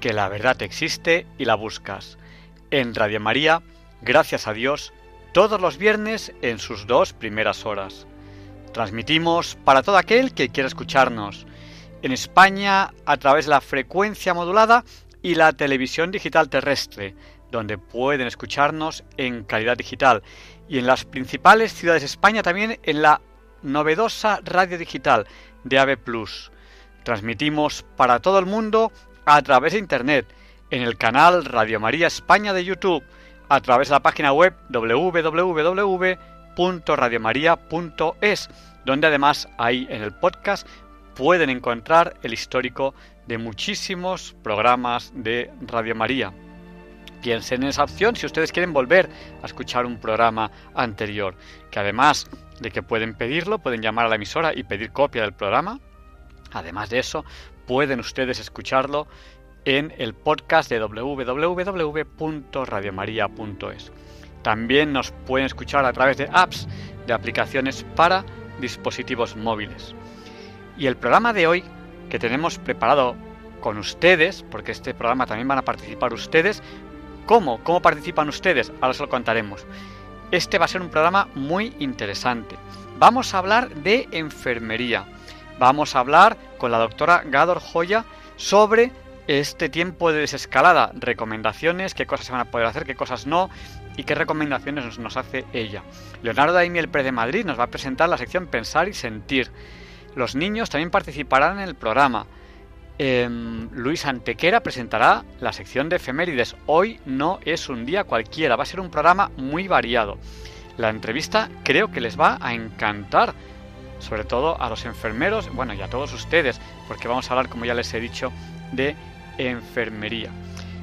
que la verdad existe y la buscas. En Radio María, gracias a Dios, todos los viernes en sus dos primeras horas. Transmitimos para todo aquel que quiera escucharnos. En España a través de la frecuencia modulada y la televisión digital terrestre, donde pueden escucharnos en calidad digital y en las principales ciudades de España también en la novedosa radio digital de AVE Plus. Transmitimos para todo el mundo a través de Internet, en el canal Radio María España de YouTube, a través de la página web www.radiomaria.es, donde además ahí en el podcast pueden encontrar el histórico de muchísimos programas de Radio María. Piensen en esa opción si ustedes quieren volver a escuchar un programa anterior, que además de que pueden pedirlo, pueden llamar a la emisora y pedir copia del programa. Además de eso, pueden ustedes escucharlo en el podcast de www.radiomaria.es. También nos pueden escuchar a través de apps, de aplicaciones para dispositivos móviles. Y el programa de hoy que tenemos preparado con ustedes, porque este programa también van a participar ustedes, ¿Cómo? ¿Cómo participan ustedes? Ahora se lo contaremos. Este va a ser un programa muy interesante. Vamos a hablar de enfermería. Vamos a hablar con la doctora Gador Joya sobre este tiempo de desescalada, recomendaciones, qué cosas se van a poder hacer, qué cosas no y qué recomendaciones nos, hace ella. Leonardo Daimiel Pérez de Madrid nos va a presentar la sección Pensar y Sentir. Los niños también participarán en el programa. Em, Luis Antequera presentará la sección de efemérides. Hoy no es un día cualquiera, va a ser un programa muy variado. La entrevista creo que les va a encantar, sobre todo a los enfermeros, bueno, y a todos ustedes, porque vamos a hablar, como ya les he dicho, de enfermería.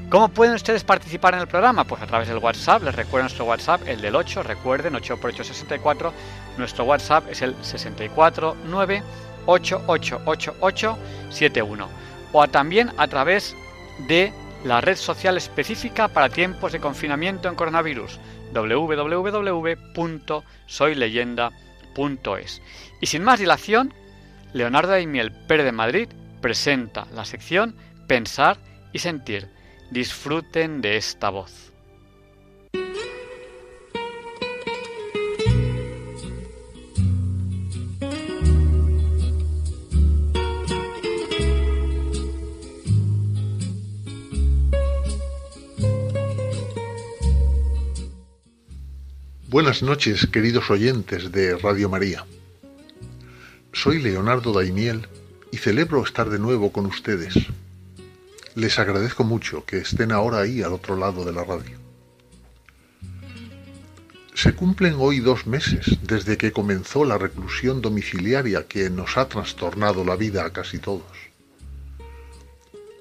¿Cómo pueden ustedes participar en el programa? Pues a través del WhatsApp, les recuerdo nuestro WhatsApp, el del 8, recuerden, 8 x 864, nuestro WhatsApp es el 649 888871 o también a través de la red social específica para tiempos de confinamiento en coronavirus Y sin más dilación, Leonardo Daimiel Pérez de Madrid presenta la sección Pensar y Sentir. Disfruten de esta voz. Buenas noches, queridos oyentes de Radio María. Soy Leonardo Daimiel y celebro estar de nuevo con ustedes. Les agradezco mucho que estén ahora ahí al otro lado de la radio. Se cumplen hoy dos meses desde que comenzó la reclusión domiciliaria que nos ha trastornado la vida a casi todos.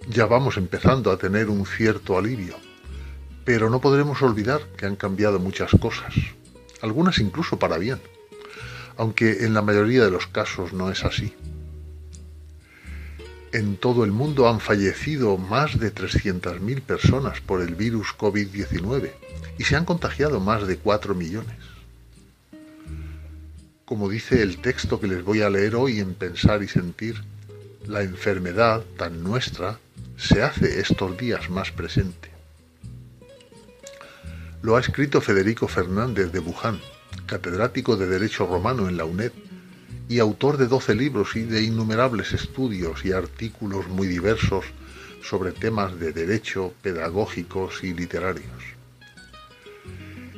Ya vamos empezando a tener un cierto alivio, pero no podremos olvidar que han cambiado muchas cosas algunas incluso para bien, aunque en la mayoría de los casos no es así. En todo el mundo han fallecido más de 300.000 personas por el virus COVID-19 y se han contagiado más de 4 millones. Como dice el texto que les voy a leer hoy en Pensar y Sentir, la enfermedad tan nuestra se hace estos días más presente. Lo ha escrito Federico Fernández de Buján, catedrático de Derecho Romano en la UNED y autor de doce libros y de innumerables estudios y artículos muy diversos sobre temas de derecho, pedagógicos y literarios.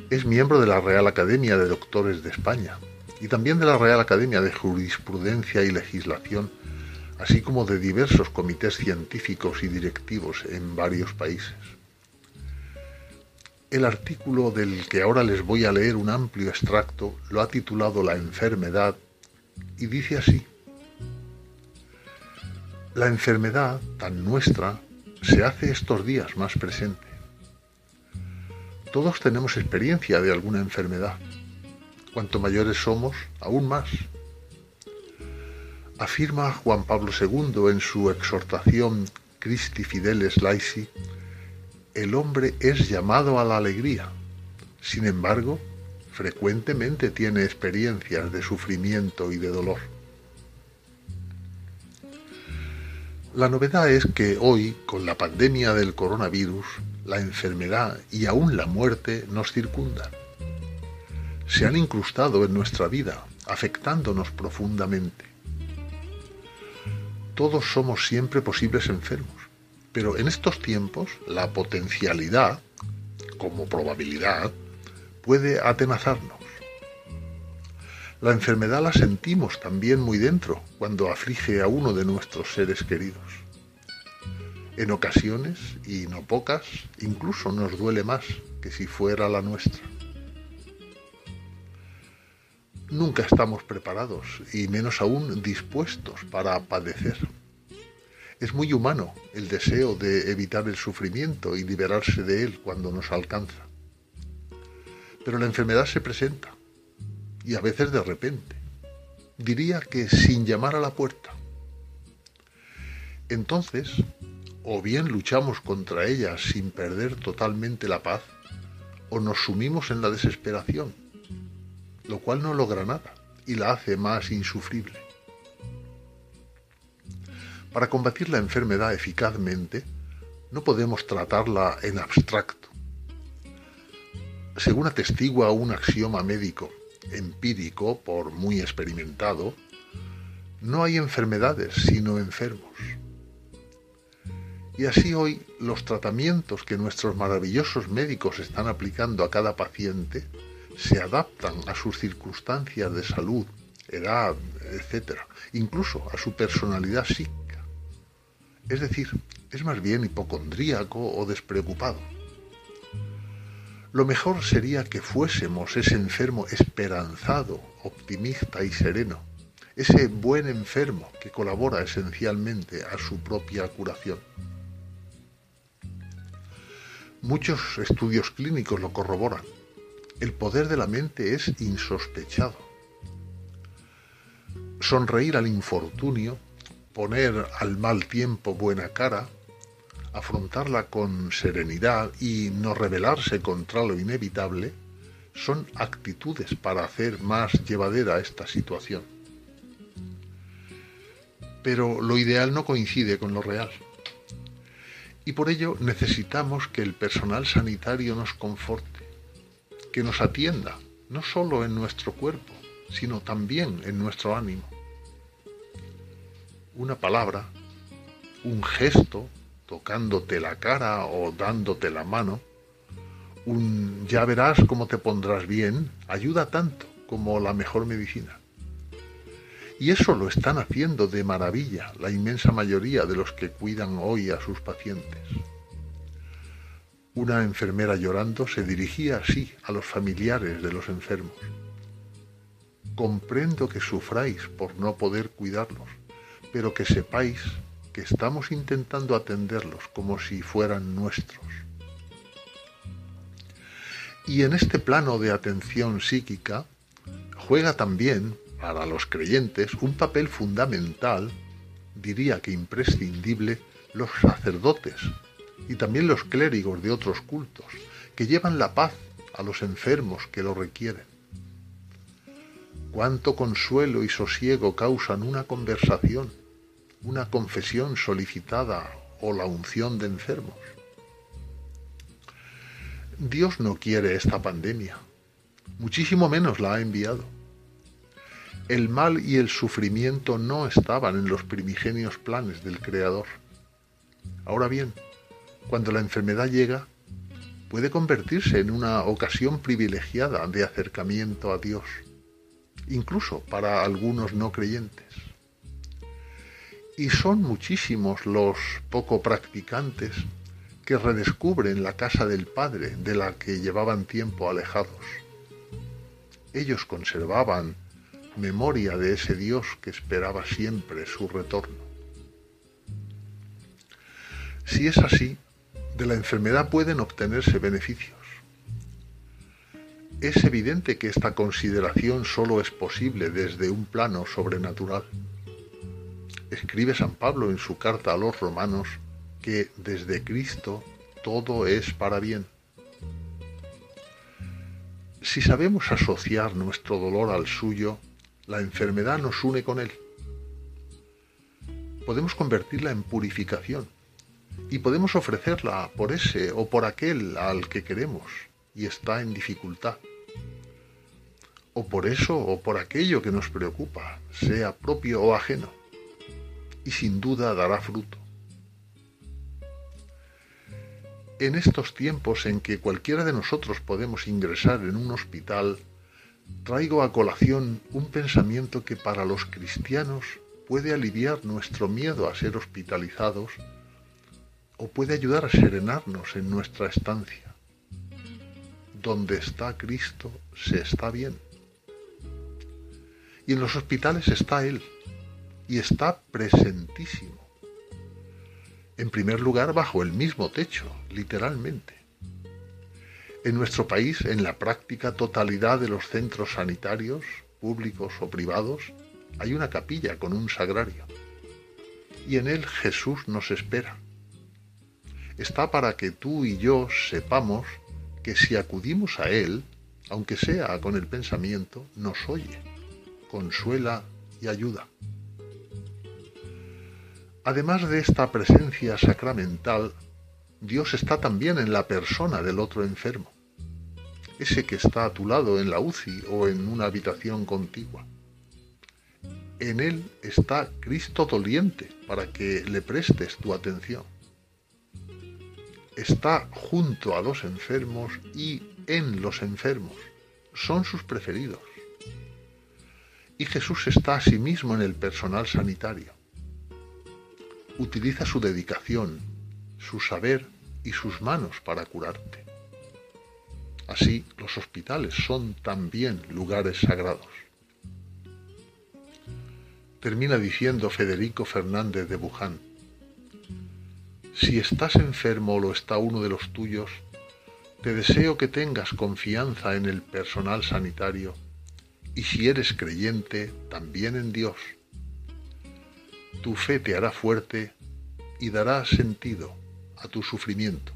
Es miembro de la Real Academia de Doctores de España y también de la Real Academia de Jurisprudencia y Legislación, así como de diversos comités científicos y directivos en varios países. El artículo del que ahora les voy a leer un amplio extracto lo ha titulado La enfermedad y dice así. La enfermedad tan nuestra se hace estos días más presente. Todos tenemos experiencia de alguna enfermedad. Cuanto mayores somos, aún más. Afirma Juan Pablo II en su exhortación Christi Fideles Laisi, el hombre es llamado a la alegría. Sin embargo, frecuentemente tiene experiencias de sufrimiento y de dolor. La novedad es que hoy, con la pandemia del coronavirus, la enfermedad y aún la muerte nos circundan. Se han incrustado en nuestra vida, afectándonos profundamente. Todos somos siempre posibles enfermos, pero en estos tiempos la potencialidad, como probabilidad, puede atenazarnos. La enfermedad la sentimos también muy dentro cuando aflige a uno de nuestros seres queridos. En ocasiones, y no pocas, incluso nos duele más que si fuera la nuestra. Nunca estamos preparados y menos aún dispuestos para padecer. Es muy humano el deseo de evitar el sufrimiento y liberarse de él cuando nos alcanza. Pero la enfermedad se presenta y a veces de repente. Diría que sin llamar a la puerta. Entonces, o bien luchamos contra ella sin perder totalmente la paz, o nos sumimos en la desesperación, lo cual no logra nada y la hace más insufrible. Para combatir la enfermedad eficazmente, no podemos tratarla en abstracto. Según atestigua un axioma médico, empírico, por muy experimentado, no hay enfermedades sino enfermos. Y así hoy los tratamientos que nuestros maravillosos médicos están aplicando a cada paciente se adaptan a sus circunstancias de salud, edad, etc., incluso a su personalidad psíquica. Es decir, es más bien hipocondríaco o despreocupado. Lo mejor sería que fuésemos ese enfermo esperanzado, optimista y sereno, ese buen enfermo que colabora esencialmente a su propia curación. Muchos estudios clínicos lo corroboran. El poder de la mente es insospechado. Sonreír al infortunio, poner al mal tiempo buena cara, afrontarla con serenidad y no rebelarse contra lo inevitable, son actitudes para hacer más llevadera esta situación. Pero lo ideal no coincide con lo real y por ello necesitamos que el personal sanitario nos conforte, que nos atienda, no solo en nuestro cuerpo, sino también en nuestro ánimo. Una palabra, un gesto, tocándote la cara o dándote la mano, un ya verás cómo te pondrás bien, ayuda tanto como la mejor medicina. Y eso lo están haciendo de maravilla la inmensa mayoría de los que cuidan hoy a sus pacientes. Una enfermera llorando se dirigía así a los familiares de los enfermos. Comprendo que sufráis por no poder cuidarlos, pero que sepáis que estamos intentando atenderlos como si fueran nuestros. Y en este plano de atención psíquica juega también para los creyentes un papel fundamental, diría que imprescindible, los sacerdotes y también los clérigos de otros cultos, que llevan la paz a los enfermos que lo requieren. Cuánto consuelo y sosiego causan una conversación, una confesión solicitada o la unción de enfermos. Dios no quiere esta pandemia, muchísimo menos la ha enviado el mal y el sufrimiento no estaban en los primigenios planes del Creador. Ahora bien, cuando la enfermedad llega, puede convertirse en una ocasión privilegiada de acercamiento a Dios, incluso para algunos no creyentes. Y son muchísimos los poco practicantes que redescubren la casa del Padre de la que llevaban tiempo alejados. Ellos conservaban memoria de ese Dios que esperaba siempre su retorno. Si es así, de la enfermedad pueden obtenerse beneficios. Es evidente que esta consideración solo es posible desde un plano sobrenatural. Escribe San Pablo en su carta a los romanos que desde Cristo todo es para bien. Si sabemos asociar nuestro dolor al suyo, la enfermedad nos une con él. Podemos convertirla en purificación y podemos ofrecerla por ese o por aquel al que queremos y está en dificultad. O por eso o por aquello que nos preocupa, sea propio o ajeno. Y sin duda dará fruto. En estos tiempos en que cualquiera de nosotros podemos ingresar en un hospital, traigo a colación un pensamiento que para los cristianos puede aliviar nuestro miedo a ser hospitalizados o puede ayudar a serenarnos en nuestra estancia. Donde está Cristo se está bien. Y en los hospitales está Él, y está presentísimo. En primer lugar, bajo el mismo techo, literalmente. En nuestro país, en la práctica totalidad de los centros sanitarios, públicos o privados, hay una capilla con un sagrario. Y en él Jesús nos espera está para que tú y yo sepamos que si acudimos a Él, aunque sea con el pensamiento, nos oye, consuela y ayuda. Además de esta presencia sacramental, Dios está también en la persona del otro enfermo, ese que está a tu lado en la UCI o en una habitación contigua. En Él está Cristo doliente para que le prestes tu atención está junto a los enfermos y en los enfermos. Son sus preferidos. Y Jesús está a sí mismo en el personal sanitario. Utiliza su dedicación, su saber y sus manos para curarte. Así, los hospitales son también lugares sagrados. Termina diciendo Federico Fernández de Buján, si estás enfermo o lo está uno de los tuyos, te deseo que tengas confianza en el personal sanitario y si eres creyente, también en Dios. Tu fe te hará fuerte y dará sentido a tu sufrimiento.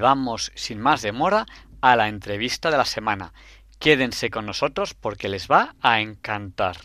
Vamos, sin más demora, a la entrevista de la semana. Quédense con nosotros porque les va a encantar.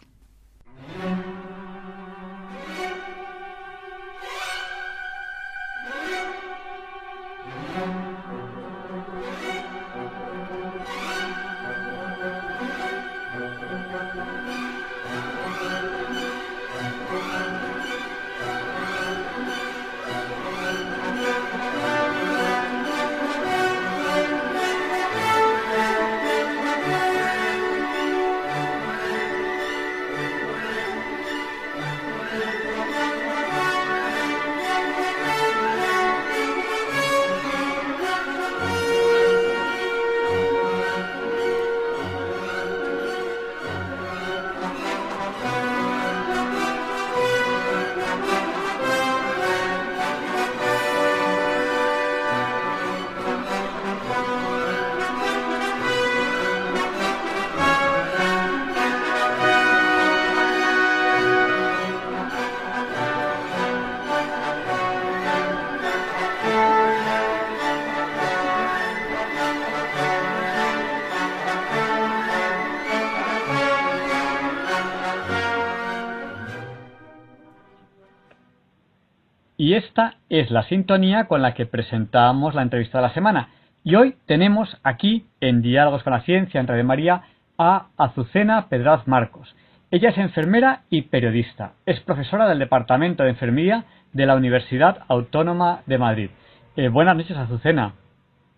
Y esta es la sintonía con la que presentamos la entrevista de la semana. Y hoy tenemos aquí, en Diálogos con la Ciencia, en Radio María, a Azucena Pedraz Marcos. Ella es enfermera y periodista. Es profesora del Departamento de Enfermería de la Universidad Autónoma de Madrid. Eh, buenas noches, Azucena.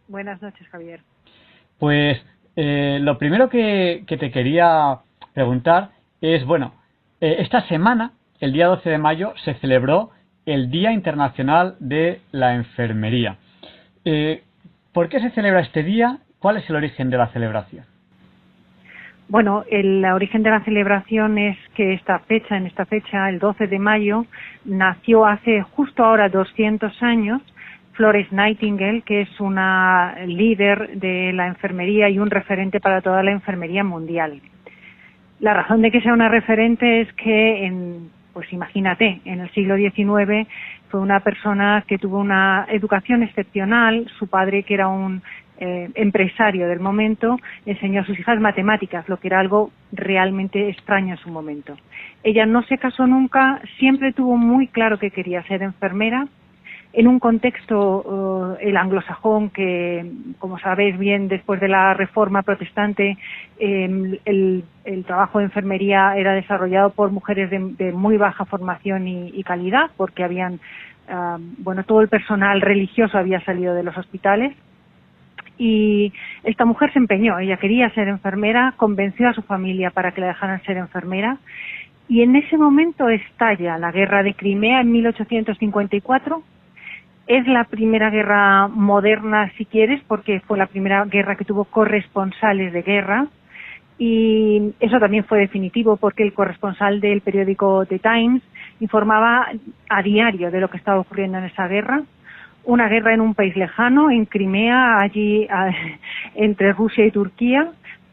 Buenas noches, Javier. Pues eh, lo primero que, te quería preguntar es, bueno, eh, esta semana, el día 12 de mayo, se celebró el Día Internacional de la Enfermería. ¿Por qué se celebra este día? ¿Cuál es el origen de la celebración? Bueno, el origen de la celebración es que esta fecha, en esta fecha, el 12 de mayo, nació hace justo ahora 200 años Flores Nightingale, que es una líder de la enfermería y un referente para toda la enfermería mundial. La razón de que sea una referente es que, en, pues imagínate, en el siglo XIX fue una persona que tuvo una educación excepcional, su padre que era un eh, empresario del momento enseñó a sus hijas matemáticas, lo que era algo realmente extraño en su momento. Ella no se casó nunca, siempre tuvo muy claro que quería ser enfermera, en un contexto eh, el anglosajón que, como sabéis bien, después de la reforma protestante, em, el, trabajo de enfermería era desarrollado por mujeres de, muy baja formación y, calidad, porque habían, ah, bueno, todo el personal religioso había salido de los hospitales y esta mujer se empeñó, ella quería ser enfermera, convenció a su familia para que la dejaran ser enfermera y en ese momento estalla la guerra de Crimea en 1854. Es la primera guerra moderna, si quieres, porque fue la primera guerra que tuvo corresponsales de guerra. Y eso también fue definitivo porque el corresponsal del periódico The Times informaba a diario de lo que estaba ocurriendo en esa guerra una guerra en un país lejano, en Crimea, allí entre Rusia y Turquía,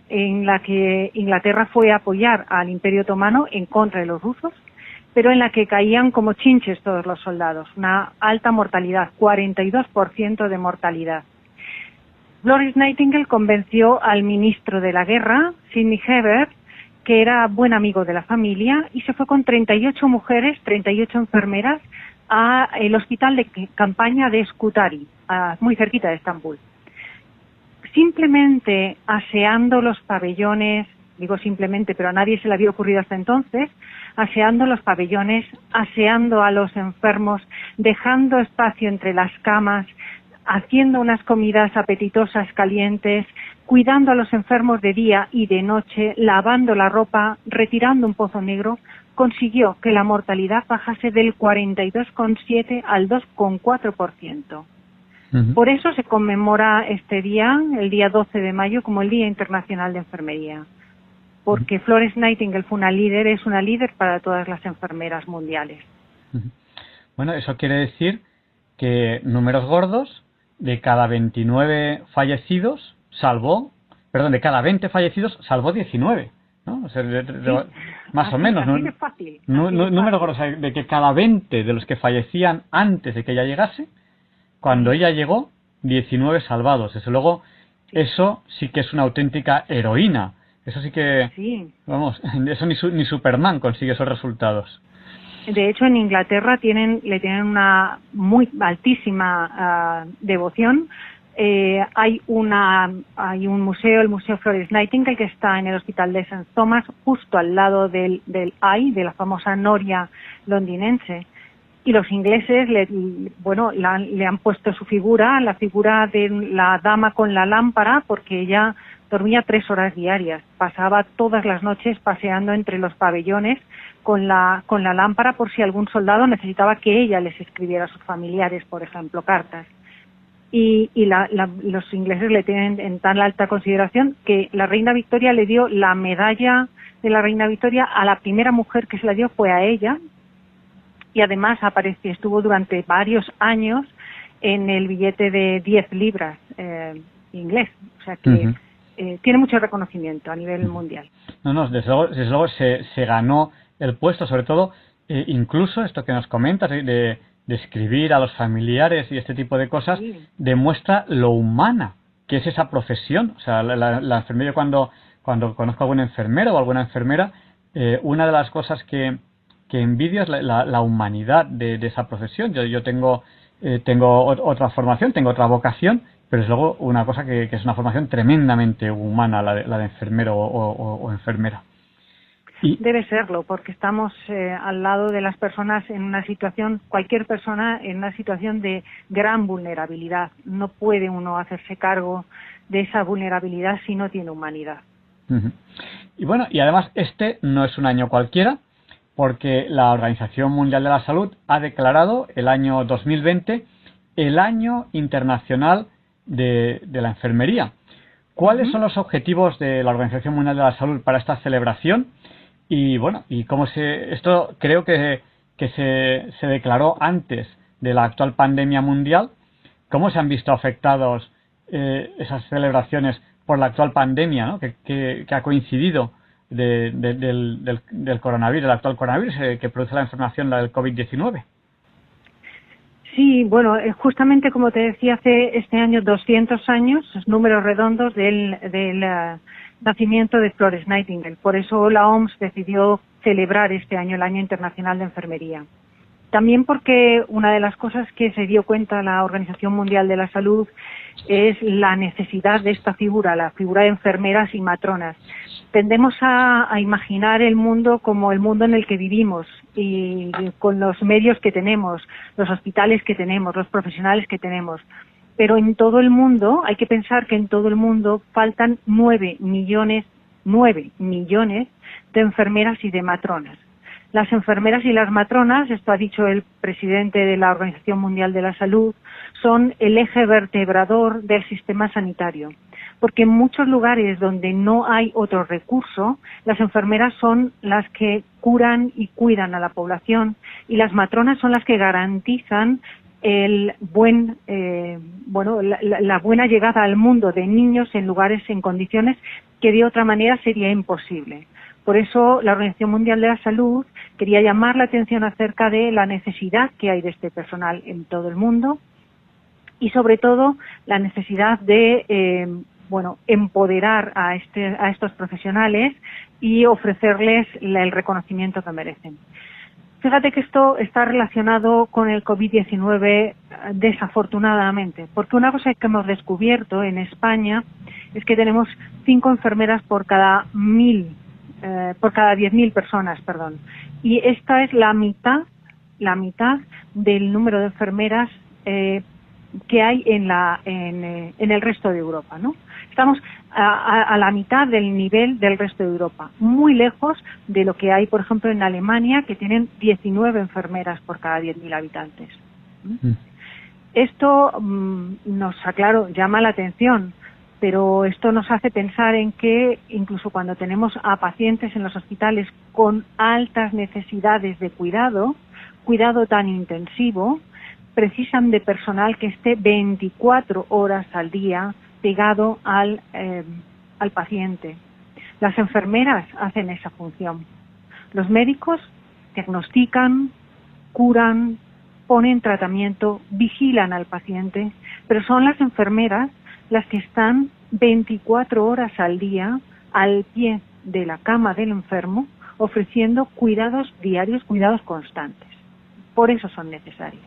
en la que Inglaterra fue a apoyar al Imperio Otomano en contra de los rusos, pero en la que caían como chinches todos los soldados, una alta mortalidad, 42% de mortalidad. Florence Nightingale convenció al ministro de la guerra, Sidney Hebert, que era buen amigo de la familia, y se fue con 38 mujeres, 38 enfermeras, a el hospital de campaña de Scutari, muy cerquita de Estambul. Simplemente aseando los pabellones, digo simplemente, pero a nadie se le había ocurrido hasta entonces, aseando los pabellones, aseando a los enfermos, dejando espacio entre las camas, haciendo unas comidas apetitosas, calientes, cuidando a los enfermos de día y de noche, lavando la ropa, retirando un pozo negro, consiguió que la mortalidad bajase del 42,7 al 2,4%. Por eso se conmemora este día, el día 12 de mayo, como el Día Internacional de Enfermería. Porque Flores Nightingale fue una líder, es una líder para todas las enfermeras mundiales. Bueno, eso quiere decir que números gordos, de cada 29 fallecidos, salvó, perdón, de cada 20 fallecidos, salvó 19. ¿no? más o menos. ¿no? fácil, número de que cada 20 de los que fallecían antes de que ella llegase, cuando ella llegó, 19 salvados. Desde luego, eso sí que es una auténtica heroína. Eso sí que, vamos, eso ni, ni Superman consigue esos resultados. De hecho, en Inglaterra tienen, le tienen una muy altísima ah, devoción eh, hay, una, hay un museo, el Museo Flores Nightingale, que está en el Hospital de St. Thomas, justo al lado del, del AI, de la famosa noria londinense. Y los ingleses le, bueno, le han puesto su figura, la figura de la dama con la lámpara, porque ella dormía tres horas diarias. Pasaba todas las noches paseando entre los pabellones con la, con la lámpara por si algún soldado necesitaba que ella les escribiera a sus familiares, por ejemplo, cartas. Y, los ingleses le tienen en tan alta consideración que la reina Victoria le dio la medalla de la reina Victoria a la primera mujer que se la dio fue a ella. Y además apareció estuvo durante varios años en el billete de 10 libras eh, inglés. O sea que eh, tiene mucho reconocimiento a nivel mundial no no desde luego, se, se ganó el puesto sobre todo eh, incluso esto que nos comentas de de escribir a los familiares y este tipo de cosas, demuestra lo humana que es esa profesión. O sea, la, la, enfermería cuando, cuando conozco a algún enfermero o alguna enfermera, eh, una de las cosas que, que envidias la, humanidad de, esa profesión. Yo, yo tengo, eh, tengo otra formación, tengo otra vocación, pero es luego una cosa que, es una formación tremendamente humana, la de, la de enfermero o, enfermera. Debe serlo, porque estamos eh, al lado de las personas en una situación, cualquier persona en una situación de gran vulnerabilidad. No puede uno hacerse cargo de esa vulnerabilidad si no tiene humanidad. Y bueno, y además este no es un año cualquiera, porque la Organización Mundial de la Salud ha declarado el año 2020 el año internacional de, la enfermería. ¿Cuáles son los objetivos de la Organización Mundial de la Salud para esta celebración? Y bueno, y cómo se, esto creo que, que se, se declaró antes de la actual pandemia mundial. ¿Cómo se han visto afectados eh, esas celebraciones por la actual pandemia ¿no? que, que, ha coincidido del, del, del, coronavirus, el actual coronavirus eh, que produce la enfermación, la del COVID-19. Sí, bueno, eh, justamente como te decía, hace este año 200 años, números redondos del, eh, nacimiento de Flores Nightingale. Por eso la OMS decidió celebrar este año el Año Internacional de Enfermería. También porque una de las cosas que se dio cuenta la Organización Mundial de la Salud es la necesidad de esta figura, la figura de enfermeras y matronas. Tendemos a, imaginar el mundo como el mundo en el que vivimos y con los medios que tenemos, los hospitales que tenemos, los profesionales que tenemos. Pero en todo el mundo, hay que pensar que en todo el mundo faltan nueve millones, nueve millones de enfermeras y de matronas. Las enfermeras y las matronas, esto ha dicho el presidente de la Organización Mundial de la Salud, son el eje vertebrador del sistema sanitario. Porque en muchos lugares donde no hay otro recurso, las enfermeras son las que curan y cuidan a la población y las matronas son las que garantizan el buen, eh, bueno, la, buena llegada al mundo de niños en lugares en condiciones que de otra manera sería imposible. Por eso la Organización Mundial de la Salud quería llamar la atención acerca de la necesidad que hay de este personal en todo el mundo y sobre todo la necesidad de eh, bueno empoderar a, este, a estos profesionales y ofrecerles el reconocimiento que merecen. Fíjate que esto está relacionado con el COVID-19 desafortunadamente, porque una cosa que hemos descubierto en España es que tenemos cinco enfermeras por cada mil eh, por cada 10.000 personas, perdón. Y esta es la mitad, la mitad del número de enfermeras eh, que hay en, la, eh, en, el resto de Europa, ¿no? Estamos a, a, la mitad del nivel del resto de Europa, muy lejos de lo que hay, por ejemplo, en Alemania, que tienen 19 enfermeras por cada 10.000 habitantes. Mm. Esto mm, nos, aclaro, llama la atención pero esto nos hace pensar en que incluso cuando tenemos a pacientes en los hospitales con altas necesidades de cuidado, cuidado tan intensivo, precisan de personal que esté 24 horas al día pegado al, eh, al paciente. Las enfermeras hacen esa función. Los médicos diagnostican, curan, ponen tratamiento, vigilan al paciente, pero son las enfermeras las que están 24 horas al día al pie de la cama del enfermo, ofreciendo cuidados diarios, cuidados constantes. Por eso son necesarias.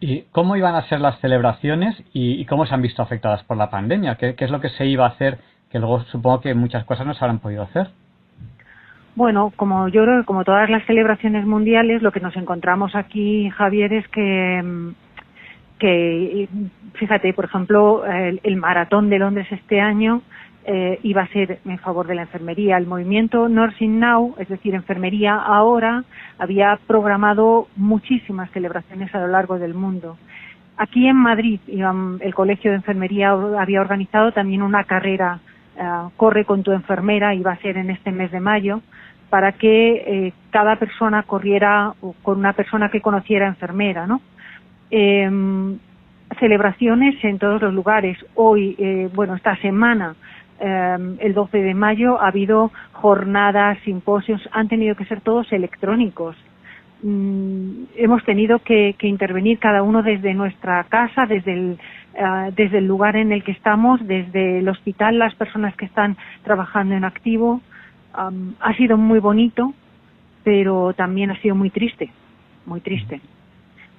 ¿Y cómo iban a ser las celebraciones y, cómo se han visto afectadas por la pandemia? ¿Qué, es lo que se iba a hacer? Que luego supongo que muchas cosas no se habrán podido hacer. Bueno, como yo creo que como todas las celebraciones mundiales, lo que nos encontramos aquí, Javier, es que mm, que fíjate, por ejemplo, el, maratón de Londres este año eh, iba a ser en favor de la enfermería. El movimiento Nursing Now, es decir, enfermería ahora, había programado muchísimas celebraciones a lo largo del mundo. Aquí en Madrid, el Colegio de Enfermería había organizado también una carrera, eh, Corre con tu enfermera, iba a ser en este mes de mayo, para que eh, cada persona corriera con una persona que conociera enfermera, ¿no? eh, celebraciones en todos los lugares. Hoy, bueno, esta semana, em, el 12 de mayo, ha habido jornadas, simposios, han tenido que ser todos electrónicos. Mm, hemos tenido que, intervenir cada uno desde nuestra casa, desde el, eh, desde el lugar en el que estamos, desde el hospital, las personas que están trabajando en activo. ha sido muy bonito, pero también ha sido muy triste, muy triste.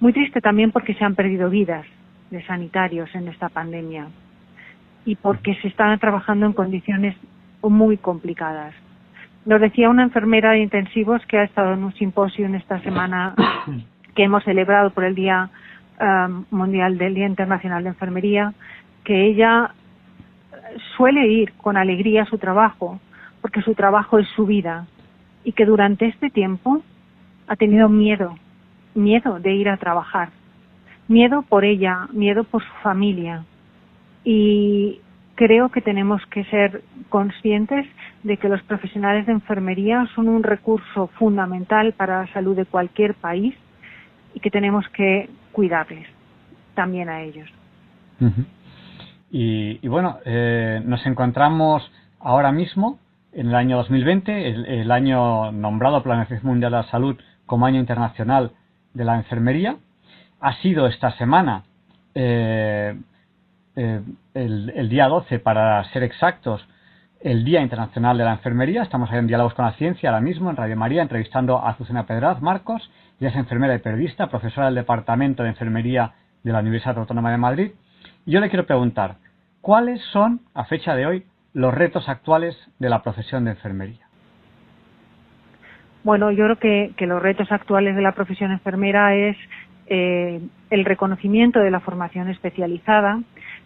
Muy triste también porque se han perdido vidas de sanitarios en esta pandemia y porque se están trabajando en condiciones muy complicadas. Nos decía una enfermera de intensivos que ha estado en un simposio en esta semana que hemos celebrado por el Día um, Mundial del Día Internacional de Enfermería, que ella suele ir con alegría a su trabajo, porque su trabajo es su vida, y que durante este tiempo ha tenido miedo, miedo de ir a trabajar, miedo por ella, miedo por su familia. Y creo que tenemos que ser conscientes de que los profesionales de enfermería son un recurso fundamental para la salud de cualquier país y que tenemos que cuidarles también a ellos. y, bueno, eh, nos encontramos ahora mismo en el año 2020, el, año nombrado por Mundial de la Salud como Año Internacional de la Enfermería. Ha sido esta semana eh, eh, el, día 12, para ser exactos, el Día Internacional de la Enfermería. Estamos en Diálogos con la Ciencia ahora mismo en Radio María, entrevistando a Azucena Pedraz Marcos. Ella es enfermera y periodista, profesora del Departamento de Enfermería de la Universidad Autónoma de Madrid. Y yo le quiero preguntar, ¿cuáles son, a fecha de hoy, los retos actuales de la profesión de enfermería? Bueno, yo creo que, los retos actuales de la profesión enfermera es eh, el reconocimiento de la formación especializada.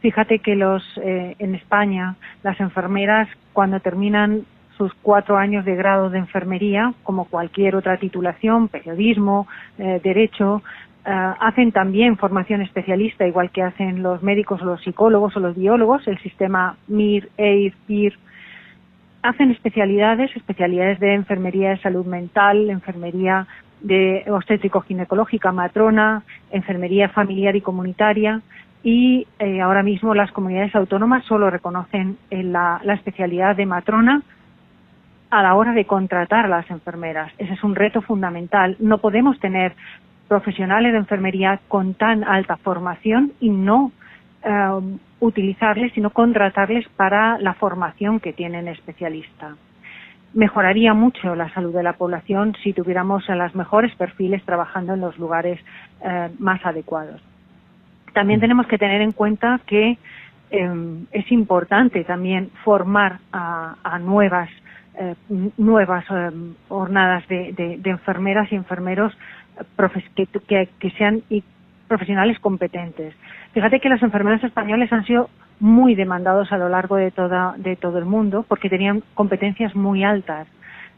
Fíjate que los eh, en España las enfermeras cuando terminan sus cuatro años de grado de enfermería, como cualquier otra titulación, periodismo, eh, derecho, hacen también formación especialista, igual que hacen los médicos o los psicólogos o los biólogos, el sistema MIR, EIR, PIR, hacen especialidades, especialidades de enfermería de salud mental, enfermería de obstétrico-ginecológica, matrona, enfermería familiar y comunitaria, y eh, ahora mismo las comunidades autónomas solo reconocen eh, la, especialidad de matrona a la hora de contratar a las enfermeras. Ese es un reto fundamental. No podemos tener profesionales de enfermería con tan alta formación y no um, utilizarles, sino contratarles para la formación que tienen especialista. Mejoraría mucho la salud de la población si tuviéramos a los mejores perfiles trabajando en los lugares eh, más adecuados. También tenemos que tener en cuenta que em, es importante también formar a, nuevas eh, nuevas em, jornadas de, enfermeras y enfermeros que, sean profesionales competentes. Fíjate que las enfermeras españoles han sido muy demandados a lo largo de, toda, de todo el mundo porque tenían competencias muy altas.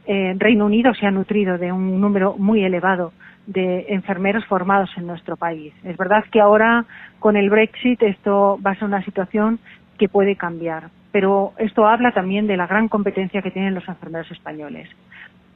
Eh, Reino Unido se ha nutrido de un número muy elevado de enfermeros formados en nuestro país. Es verdad que ahora con el Brexit esto va a ser una situación que puede cambiar, pero esto habla también de la gran competencia que tienen los enfermeros españoles.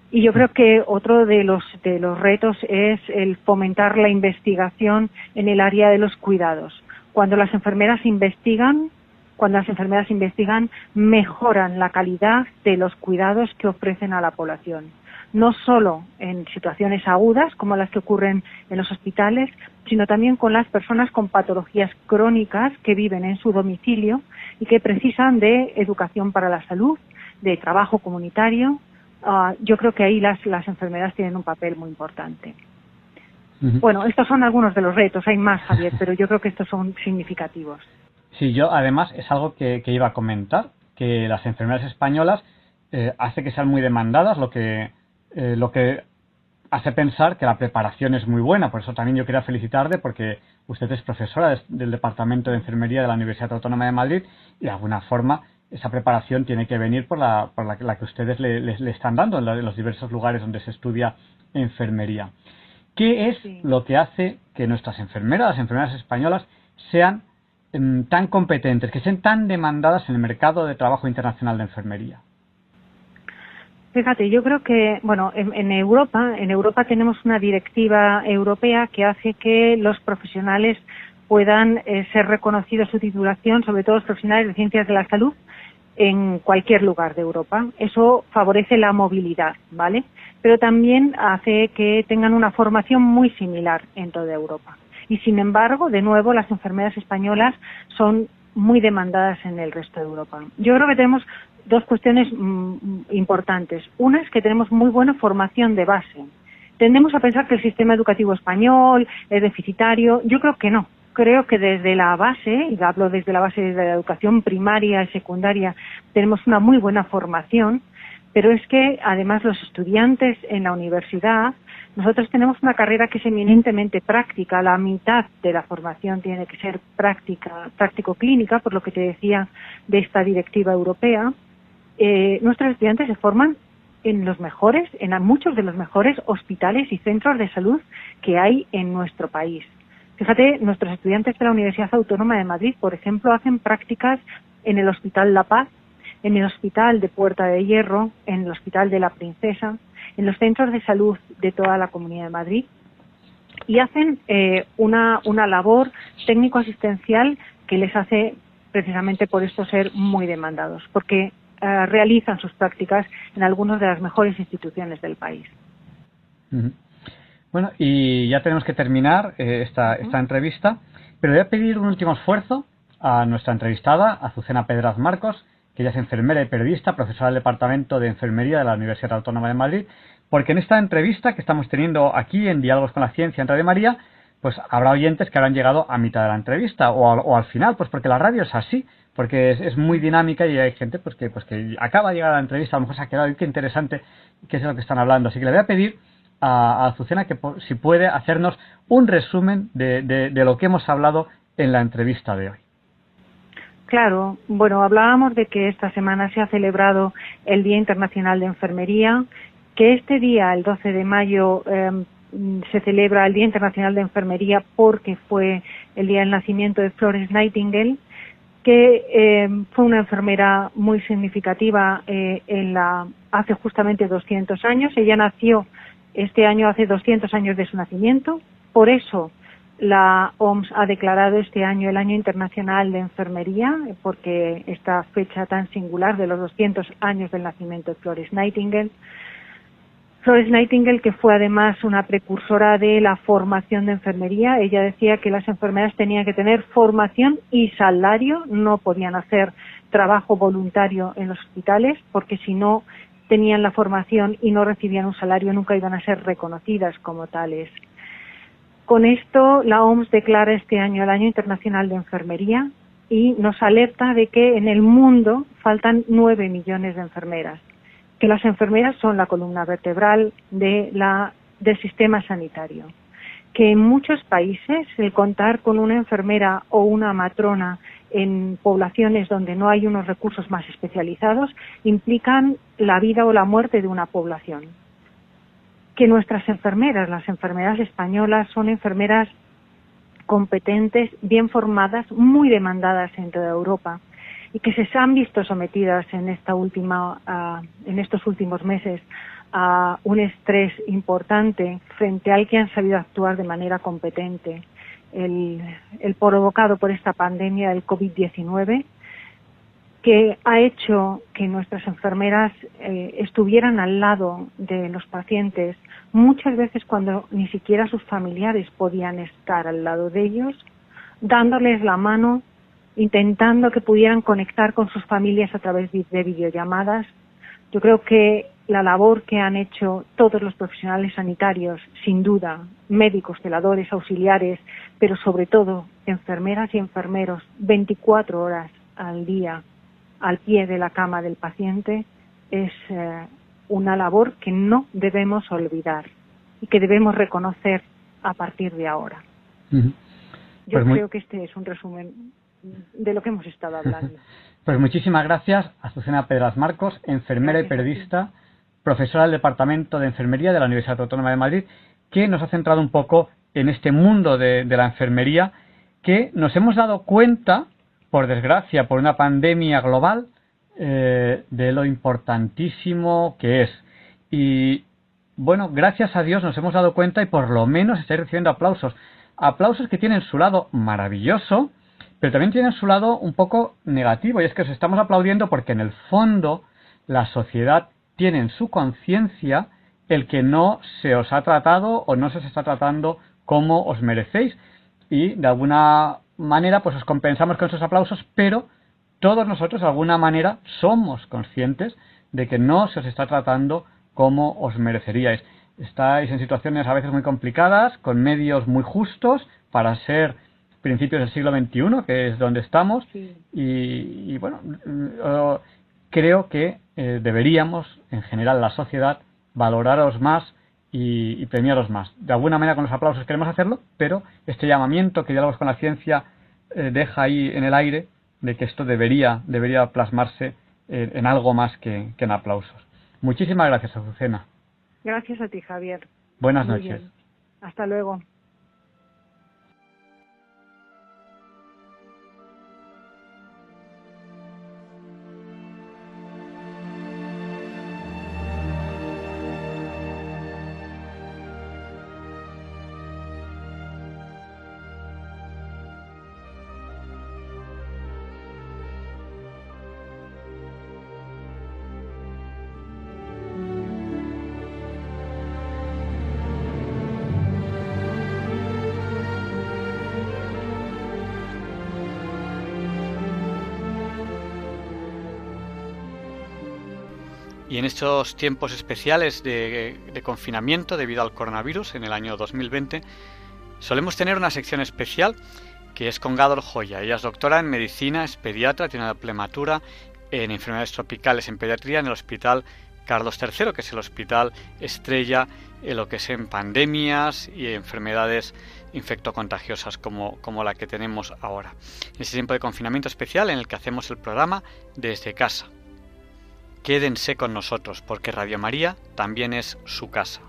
Y yo creo que otro de los, de los retos es el fomentar la investigación en el área de los cuidados. Cuando las enfermeras investigan, cuando las enfermeras investigan, mejoran la calidad de los cuidados que ofrecen a la población. No solo en situaciones agudas, como las que ocurren en los hospitales, sino también con las personas con patologías crónicas que viven en su domicilio y que precisan de educación para la salud, de trabajo comunitario, Ah, yo creo que ahí las, las enfermedades tienen un papel muy importante. Bueno, estos son algunos de los retos, hay más, Javier, pero yo creo que estos son significativos. Sí, yo además es algo que, iba a comentar, que las enfermeras españolas eh, hace que sean muy demandadas, lo que, eh, lo que hace pensar que la preparación es muy buena. Por eso también yo quería felicitarle porque usted es profesora del Departamento de Enfermería de la Universidad Autónoma de Madrid y de alguna forma esa preparación tiene que venir por la, por la, que ustedes le, están dando en, los diversos lugares donde se estudia enfermería. ¿Qué es lo que hace que nuestras enfermeras, las enfermeras españolas, sean em, tan competentes, que sean tan demandadas en el mercado de trabajo internacional de enfermería? Fíjate, yo creo que, bueno, en, Europa, en Europa tenemos una directiva europea que hace que los profesionales puedan eh, ser reconocidos su titulación, sobre todo los profesionales de ciencias de la salud, en cualquier lugar de Europa. Eso favorece la movilidad, ¿vale? Pero también hace que tengan una formación muy similar en toda Europa. Y sin embargo, de nuevo, las enfermeras españolas son muy demandadas en el resto de Europa. Yo creo que tenemos dos cuestiones mm, importantes. Una es que tenemos muy buena formación de base. Tendemos a pensar que el sistema educativo español es deficitario. Yo creo que no. Creo que desde la base, y hablo desde la base de la educación primaria y secundaria, tenemos una muy buena formación, pero es que además los estudiantes en la universidad nosotros tenemos una carrera que es eminentemente práctica, la mitad de la formación tiene que ser práctica, práctico-clínica, por lo que te decía de esta directiva europea. Eh, nuestros estudiantes se forman en los mejores, en muchos de los mejores hospitales y centros de salud que hay en nuestro país. Fíjate, nuestros estudiantes de la Universidad Autónoma de Madrid, por ejemplo, hacen prácticas en el Hospital La Paz, en el Hospital de Puerta de Hierro, en el Hospital de la Princesa, en los centros de salud de toda la Comunidad de Madrid y hacen eh, una, una labor técnico-asistencial que les hace precisamente por esto ser muy demandados, porque eh, realizan sus prácticas en algunas de las mejores instituciones del país. Bueno, y ya tenemos que terminar eh, esta, esta entrevista, pero voy a pedir un último esfuerzo a nuestra entrevistada, Azucena Pedraz Marcos, que ella es enfermera y periodista, profesora del Departamento de Enfermería de la Universidad Autónoma de Madrid, porque en esta entrevista que estamos teniendo aquí en Diálogos con la Ciencia en Radio María, pues habrá oyentes que habrán llegado a mitad de la entrevista o, al final, pues porque la radio es así, porque es, muy dinámica y hay gente pues que, pues que acaba de llegar a la entrevista, a lo mejor se ha quedado, y qué interesante, qué es lo que están hablando. Así que le voy a pedir a, Azucena que si puede hacernos un resumen de lo que hemos hablado en la entrevista de hoy. Claro, bueno, hablábamos de que esta semana se ha celebrado el Día Internacional de Enfermería, que este día, el 12 de mayo, em, se celebra el Día Internacional de Enfermería porque fue el día del nacimiento de Florence Nightingale, que em, fue una enfermera muy significativa eh, en la, hace justamente 200 años. Ella nació este año hace 200 años de su nacimiento, por eso la OMS ha declarado este año el Año Internacional de Enfermería, porque esta fecha tan singular de los 200 años del nacimiento de Flores Nightingale. Flores Nightingale, que fue además una precursora de la formación de enfermería, ella decía que las enfermeras tenían que tener formación y salario, no podían hacer trabajo voluntario en los hospitales, porque si no tenían la formación y no recibían un salario, nunca iban a ser reconocidas como tales. Con esto, la OMS declara este año el Año Internacional de Enfermería y nos alerta de que en el mundo faltan nueve millones de enfermeras, que las enfermeras son la columna vertebral de la, del sistema sanitario, que en muchos países el contar con una enfermera o una matrona en poblaciones donde no hay unos recursos más especializados implican la vida o la muerte de una población. Que nuestras enfermeras, las enfermeras españolas, son enfermeras competentes, bien formadas, muy demandadas en toda Europa y que se han visto sometidas en esta última, en estos últimos meses a un estrés importante frente al que han sabido actuar de manera competente. El, el provocado por esta pandemia del COVID-19 que ha hecho que nuestras enfermeras eh, estuvieran al lado de los pacientes muchas veces cuando ni siquiera sus familiares podían estar al lado de ellos, dándoles la mano, intentando que pudieran conectar con sus familias a través de videollamadas. Yo creo que la labor que han hecho todos los profesionales sanitarios, sin duda, médicos, celadores, auxiliares, pero sobre todo enfermeras y enfermeros, 24 horas al día al pie de la cama del paciente, es eh, una labor que no debemos olvidar y que debemos reconocer a partir de ahora. Yo pues creo que este es un resumen de lo que hemos estado hablando. Pues muchísimas gracias, Azucena Pedras Marcos, enfermera y periodista, profesora del Departamento de Enfermería de la Universidad Autónoma de Madrid, que nos ha centrado un poco en este mundo de, la enfermería que nos hemos dado cuenta, por desgracia, por una pandemia global, eh, de lo importantísimo que es. Y bueno, gracias a Dios nos hemos dado cuenta y por lo menos estáis recibiendo aplausos. Aplausos que tienen su lado maravilloso, pero también tienen su lado un poco negativo, y es que os estamos aplaudiendo porque en el fondo la sociedad tiene en su conciencia el que no se os ha tratado o no se os está tratando como os merecéis y de alguna manera pues os compensamos con esos aplausos, pero todos nosotros de alguna manera somos conscientes de que no se os está tratando como os mereceríais. Estáis en situaciones a veces muy complicadas, con medios muy justos para ser principios del siglo XXI, que es donde estamos, y, bueno, eh, creo que eh, deberíamos, en general, la sociedad, valoraros más y, premiaros más. De alguna manera con los aplausos queremos hacerlo, pero este llamamiento que Diálogos con la Ciencia eh, deja ahí en el aire de que esto debería, debería plasmarse en algo más que, en aplausos. Muchísimas gracias, Azucena. Gracias a ti, Javier. Buenas noches. Hasta luego. Y en estos tiempos especiales de, confinamiento debido al coronavirus en el año 2020, solemos tener una sección especial que es con Gador Joya. Ella es doctora en medicina, es pediatra, tiene una plematura en enfermedades tropicales en pediatría en el Hospital Carlos III, que es el hospital estrella en lo que es en pandemias y enfermedades infectocontagiosas como, como la que tenemos ahora. En ese tiempo de confinamiento especial en el que hacemos el programa desde casa. Quédense con nosotros porque Radio María también es su casa.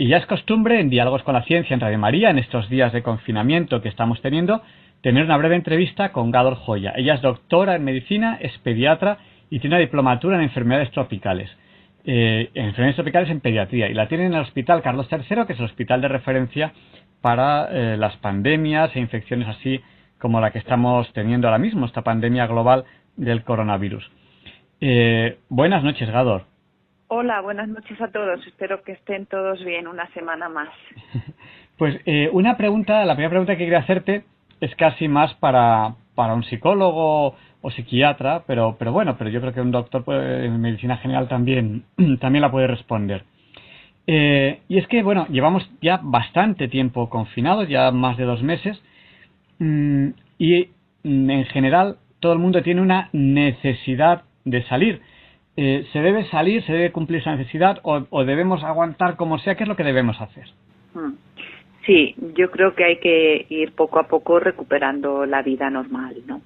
Y ya es costumbre en Diálogos con la Ciencia en Radio María, en estos días de confinamiento que estamos teniendo, tener una breve entrevista con Gador Joya. Ella es doctora en medicina, es pediatra y tiene una diplomatura en enfermedades tropicales. Eh, en enfermedades tropicales en pediatría y la tiene en el Hospital Carlos III, que es el hospital de referencia para eh, las pandemias e infecciones así como la que estamos teniendo ahora mismo, esta pandemia global del coronavirus. Eh, buenas noches, Gador. Hola, buenas noches a todos. Espero que estén todos bien una semana más. Pues eh, una pregunta, la primera pregunta que quería hacerte es casi más para, para un psicólogo o psiquiatra, pero, pero bueno, pero yo creo que un doctor en medicina general también, también la puede responder. Eh, y es que, bueno, llevamos ya bastante tiempo confinados, ya más de dos meses, mm, y mm, en general todo el mundo tiene una necesidad de salir. Eh, ¿se debe salir, se debe cumplir esa necesidad o, debemos aguantar como sea? ¿Qué es lo que debemos hacer? Mm. Sí, yo creo que hay que ir poco a poco recuperando la vida normal, ¿no?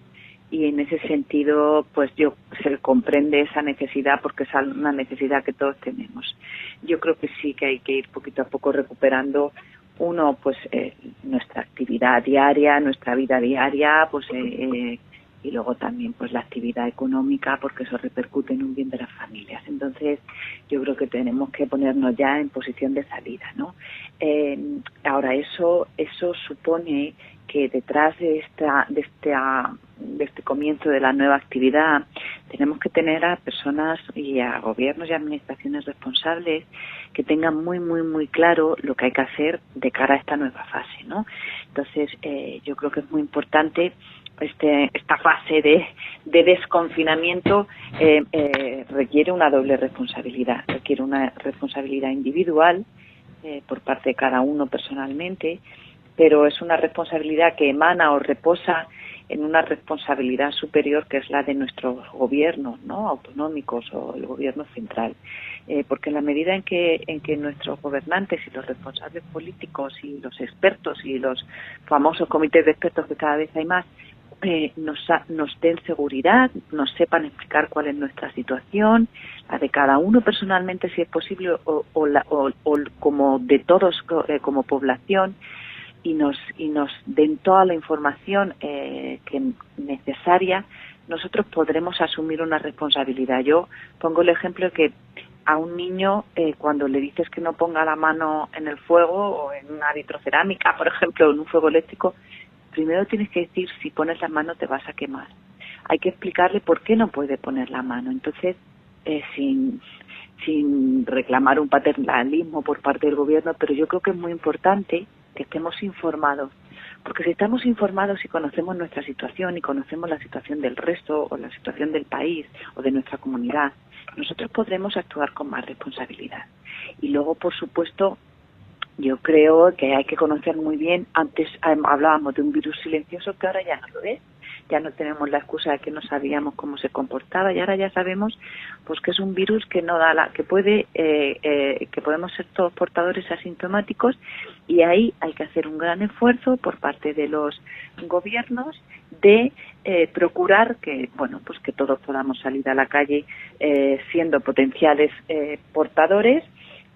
Y en ese sentido, pues yo se comprende esa necesidad porque es una necesidad que todos tenemos. Yo creo que sí que hay que ir poquito a poco recuperando uno, pues eh, nuestra actividad diaria, nuestra vida diaria, pues eh, y luego también pues la actividad económica porque eso repercute en un bien de las familias. Entonces yo creo que tenemos que ponernos ya en posición de salida no eh, ahora eso eso supone que detrás de esta de esta este comienzo de la nueva actividad tenemos que tener a personas y a gobiernos y administraciones responsables que tengan muy muy muy claro lo que hay que hacer de cara a esta nueva fase no entonces eh, yo creo que es muy importante este, esta fase de, desconfinamiento eh, eh, requiere una doble responsabilidad. Requiere una responsabilidad individual eh, por parte de cada uno personalmente, pero es una responsabilidad que emana o reposa en una responsabilidad superior que es la de nuestros gobiernos ¿no? autonómicos o el gobierno central. porque en la medida en que, en que nuestros gobernantes y los responsables políticos y los expertos y los famosos comités de expertos que cada vez hay más eh, nos, nos den seguridad, nos sepan explicar cuál es nuestra situación, la de cada uno personalmente si es posible o, como de todos eh, como población y nos y nos den toda la información eh, que necesaria nosotros podremos asumir una responsabilidad. Yo pongo el ejemplo que a un niño eh, cuando le dices que no ponga la mano en el fuego o en una vitrocerámica, por ejemplo, en un fuego eléctrico, primero tienes que decir si pones la mano te vas a quemar. Hay que explicarle por qué no puede poner la mano. Entonces, eh, sin, sin reclamar un paternalismo por parte del gobierno, pero yo creo que es muy importante que estemos informados. Porque si estamos informados y conocemos nuestra situación y conocemos la situación del resto o la situación del país o de nuestra comunidad, nosotros podremos actuar con más responsabilidad. Y luego, por supuesto, yo creo que hay que conocer muy bien, antes hablábamos de un virus silencioso que ahora ya no lo es ya no tenemos la excusa de que no sabíamos cómo se comportaba y ahora ya sabemos pues que es un virus que no da la que puede eh, eh, que podemos ser todos portadores asintomáticos y ahí hay que hacer un gran esfuerzo por parte de los gobiernos de eh, procurar que bueno pues que todos podamos salir a la calle siendo potenciales portadores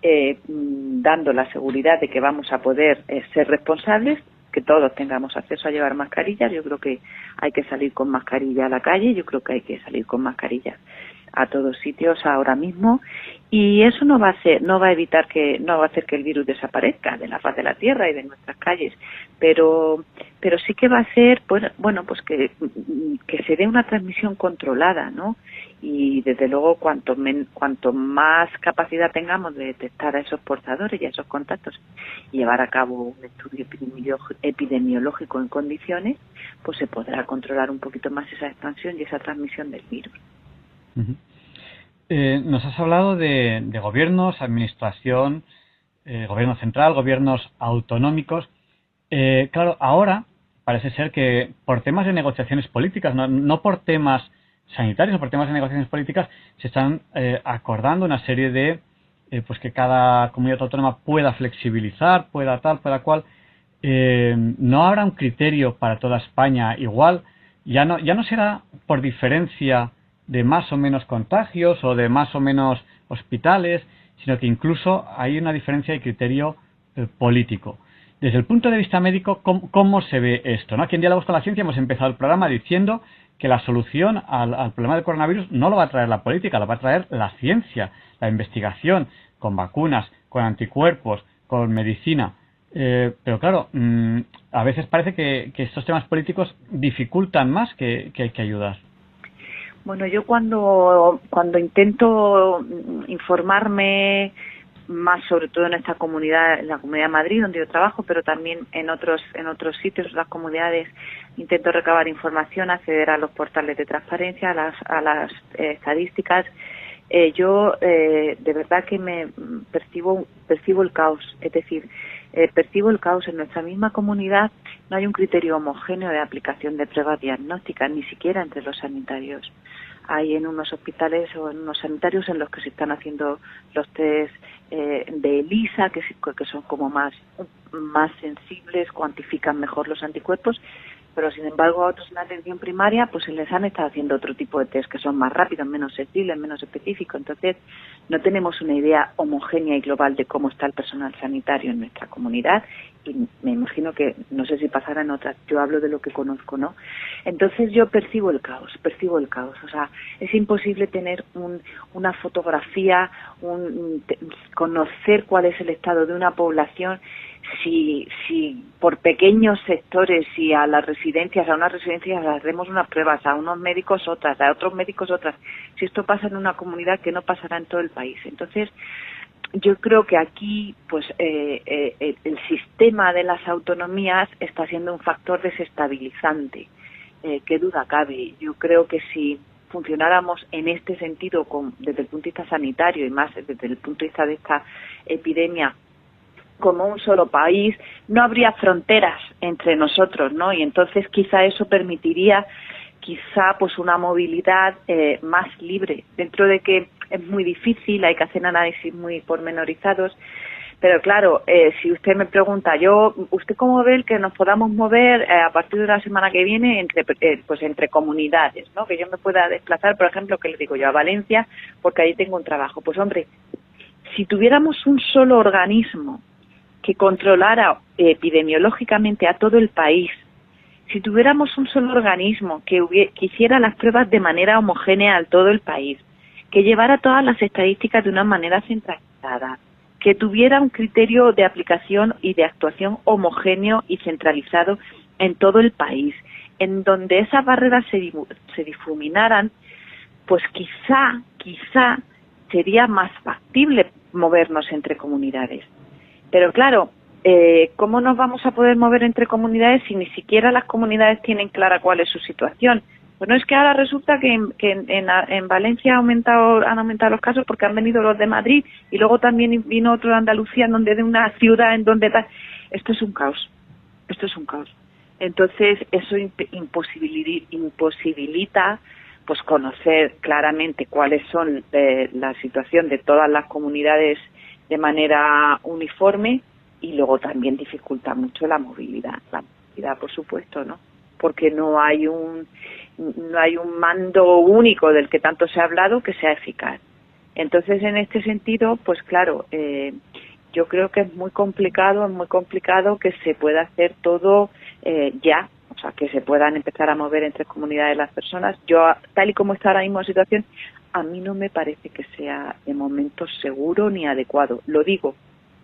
dando la seguridad de que vamos a poder ser responsables que todos tengamos acceso a llevar mascarillas. Yo creo que hay que salir con mascarilla a la calle, yo creo que hay que salir con mascarillas a todos sitios ahora mismo y eso no va a hacer, no va a evitar que no va a hacer que el virus desaparezca de la faz de la tierra y de nuestras calles, pero pero sí que va a hacer pues, bueno pues que, que se dé una transmisión controlada, ¿no? y desde luego cuanto, cuanto más capacidad tengamos de detectar a esos portadores y a esos contactos y llevar a cabo un estudio epidemiológico en condiciones, pues se podrá controlar un poquito más esa expansión y esa transmisión del virus. Eh, nos has hablado de, gobiernos, administración, eh, gobierno central, gobiernos autonómicos. Eh, claro, ahora parece ser que por temas de negociaciones políticas, no por temas sanitarios o por temas de negociaciones políticas se están eh, acordando una serie de eh, pues que cada comunidad autónoma pueda flexibilizar, pueda tal, pueda cual. No habrá un criterio para toda España igual. Ya no, ya no será por diferencia de más o menos contagios o de más o menos hospitales, sino que incluso hay una diferencia de criterio político. Desde el punto de vista médico, ¿cómo, se ve esto? ¿no? Aquí en Diálogos con la Ciencia hemos empezado el programa diciendo que la solución al, problema del coronavirus no lo va a traer la política, lo va a traer la ciencia, la investigación, con vacunas, con anticuerpos, con medicina. Eh, pero claro, mm, a veces parece que, estos temas políticos dificultan más que, que, que ayudar. Bueno, yo cuando, cuando intento informarme más sobre todo en esta comunidad, en la comunidad de Madrid donde yo trabajo, pero también en otros en otros sitios, las comunidades intento recabar información, acceder a los portales de transparencia, a las a las eh, estadísticas. Eh, yo eh, de verdad que me percibo percibo el caos, es decir, percibo el caos en nuestra misma comunidad. No hay un criterio homogéneo de aplicación de pruebas diagnósticas, ni siquiera entre los sanitarios hay en unos hospitales o en unos sanitarios en los que se están haciendo los test eh, de ELISA, que, que son como más, más sensibles, cuantifican mejor los anticuerpos, pero sin embargo a otros en atención primaria pues se les han estado haciendo otro tipo de test que son más rápidos, menos sensibles, menos específicos. Entonces no tenemos una idea homogénea y global de cómo está el personal sanitario en nuestra comunidad y me imagino que no sé si pasará en otras, yo hablo de lo que conozco, ¿no? Entonces yo percibo el caos, percibo el caos, o sea, es imposible tener un, una fotografía, un, conocer cuál es el estado de una población si, si por pequeños sectores, si a las residencias, a unas residencias les hacemos unas pruebas, a unos médicos otras, a otros médicos otras, si esto pasa en una comunidad que no pasará en todo el país. Entonces, yo creo que aquí, pues, eh, eh, el, sistema de las autonomías está siendo un factor desestabilizante. Eh, qué duda cabe. Yo creo que si funcionáramos en este sentido, con, desde el punto de vista sanitario y más desde el punto de vista de esta epidemia, como un solo país, no habría fronteras entre nosotros, ¿no? Y entonces quizá eso permitiría quizá pues una movilidad eh, más libre, dentro de que es muy difícil, hay que hacer análisis muy pormenorizados, pero claro, eh, si usted me pregunta, yo, ¿usted cómo ve el que nos podamos mover eh, a partir de la semana que viene entre, pues entre comunidades, ¿no? Que yo me pueda desplazar, por ejemplo, que le digo yo a Valencia, porque ahí tengo un trabajo. Pues hombre, si tuviéramos un solo organismo que controlara epidemiológicamente a todo el país, si tuviéramos un solo organismo que, hiciera las pruebas de manera homogénea a todo el país, que llevara todas las estadísticas de una manera centralizada, que tuviera un criterio de aplicación y de actuación homogéneo y centralizado en todo el país, en donde esas barreras se, se difuminaran, pues quizá, quizá sería más factible movernos entre comunidades. Pero claro, eh, ¿cómo nos vamos a poder mover entre comunidades si ni siquiera las comunidades tienen clara cuál es su situación? Bueno, es que ahora resulta que, en, que en, Valencia ha aumentado, han aumentado los casos porque han venido los de Madrid y luego también vino otro de Andalucía, en donde de una ciudad en donde tal. Esto es un caos. Esto es un caos. Entonces, eso imposibilita pues conocer claramente cuáles son eh, la situación de todas las comunidades de manera uniforme y luego también dificulta mucho la movilidad, la movilidad por supuesto, ¿no? Porque no hay un no hay un mando único del que tanto se ha hablado que sea eficaz. Entonces, en este sentido, pues claro, eh, yo creo que es muy complicado, es muy complicado que se pueda hacer todo eh, ya, o sea, que se puedan empezar a mover entre comunidades las personas. Yo, tal y como está ahora mismo la situación, a mí no me parece que sea de momento seguro ni adecuado. Lo digo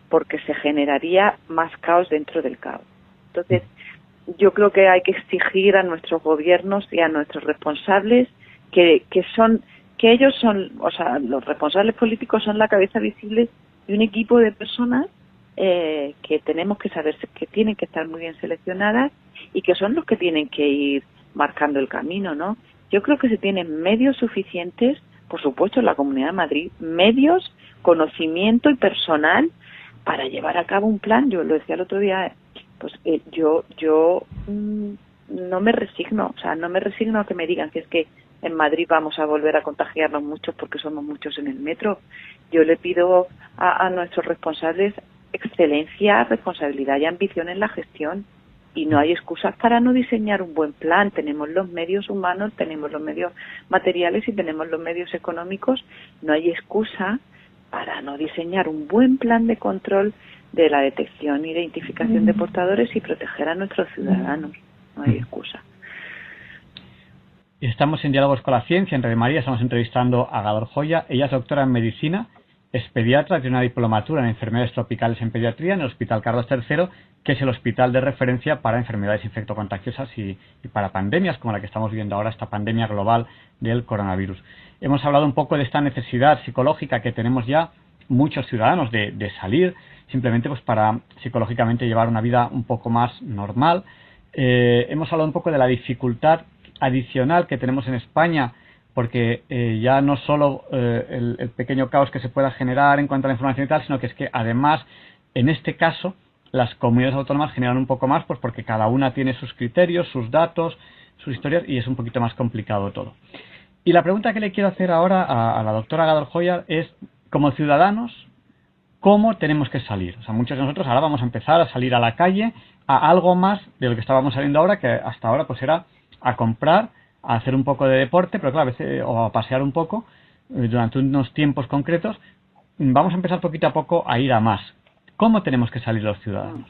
porque se generaría más caos dentro del caos. Entonces, yo creo que hay que exigir a nuestros gobiernos y a nuestros responsables que, que son que ellos son, o sea, los responsables políticos son la cabeza visible de un equipo de personas eh, que tenemos que saber que tienen que estar muy bien seleccionadas y que son los que tienen que ir marcando el camino, ¿no? Yo creo que se tienen medios suficientes, por supuesto en la Comunidad de Madrid, medios, conocimiento y personal para llevar a cabo un plan. Yo lo decía el otro día, pues eh, yo yo mm, no me resigno, o sea, no me resigno a que me digan que es que en Madrid vamos a volver a contagiarnos muchos porque somos muchos en el metro. Yo le pido a nuestros responsables excelencia, responsabilidad y ambición en la gestión y no hay excusas para no diseñar un buen plan. Tenemos los medios humanos, tenemos los medios materiales y tenemos los medios económicos. No hay excusa para no diseñar un buen plan de control de la detección e identificación de portadores y proteger a nuestros ciudadanos. No hay excusa. Estamos en Diálogos con la Ciencia. En Radio María estamos entrevistando a Gador Joya. Ella es doctora en medicina es pediatra, tiene una diplomatura en enfermedades tropicales en pediatría en el Hospital Carlos III, que es el hospital de referencia para enfermedades infectocontagiosas y, y, para pandemias, como la que estamos viendo ahora, esta pandemia global del coronavirus. Hemos hablado un poco de esta necesidad psicológica que tenemos ya muchos ciudadanos de, de salir, simplemente pues para psicológicamente llevar una vida un poco más normal. Eh, hemos hablado un poco de la dificultad adicional que tenemos en España porque eh, ya no solo eh, el, pequeño caos que se pueda generar en cuanto a la información y tal, sino que es que además, en este caso, las comunidades autónomas generan un poco más, pues porque cada una tiene sus criterios, sus datos, sus historias y es un poquito más complicado todo. Y la pregunta que le quiero hacer ahora a, la doctora Gador Joyar es, como ciudadanos, ¿cómo tenemos que salir? O sea, muchos de nosotros ahora vamos a empezar a salir a la calle a algo más de lo que estábamos saliendo ahora, que hasta ahora pues era a comprar a hacer un poco de deporte, pero claro, a veces, o a pasear un poco eh, durante unos tiempos concretos, vamos a empezar poquito a poco a ir a más. ¿Cómo tenemos que salir los ciudadanos?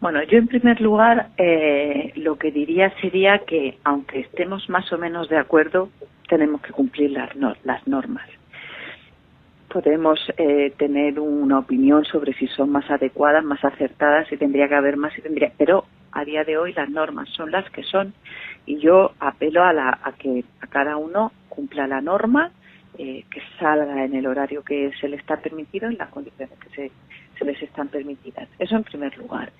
Bueno, yo en primer lugar eh, lo que diría sería que aunque estemos más o menos de acuerdo, tenemos que cumplir las, las normas. Podemos eh, tener una opinión sobre si son más adecuadas, más acertadas, si tendría que haber más, si tendría, pero a día de hoy las normas son las que son y yo apelo a, la, a que a cada uno cumpla la norma, eh, que salga en el horario que se le está permitido, en las condiciones que se, se les están permitidas. Eso en primer lugar.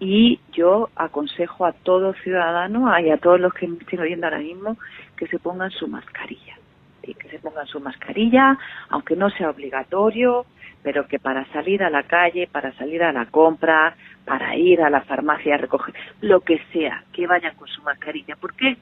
Y yo aconsejo a todo ciudadano y a todos los que me estén oyendo ahora mismo que se pongan su mascarilla. Que se pongan su mascarilla, aunque no sea obligatorio, pero que para salir a la calle, para salir a la compra, para ir a la farmacia a recoger, lo que sea, que vayan con su mascarilla. ¿Por qué?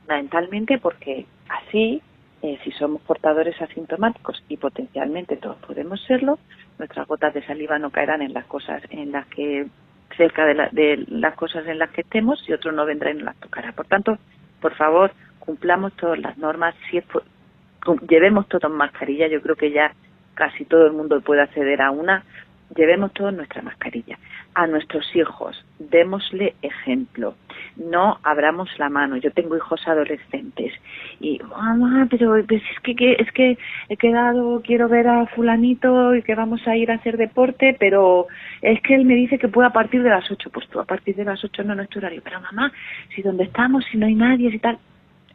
Fundamentalmente porque así, eh, si somos portadores asintomáticos y potencialmente todos podemos serlo, nuestras gotas de saliva no caerán en las cosas en las que cerca de, de las cosas en las que estemos y otro no vendrá y no las tocará. Por tanto, por favor, cumplamos todas las normas, si es llevemos todos mascarilla, yo creo que ya casi todo el mundo puede acceder a una llevemos todos nuestra mascarilla. A nuestros hijos, démosle ejemplo. No abramos la mano. Yo tengo hijos adolescentes y, mamá, pero pues es que, es que he quedado, quiero ver a fulanito y que vamos a ir a hacer deporte, pero es que él me dice que puede a partir de las 8. Pues tú a partir de las 8 no, no es tu horario. Pero mamá, si donde estamos, si no hay nadie, si tal,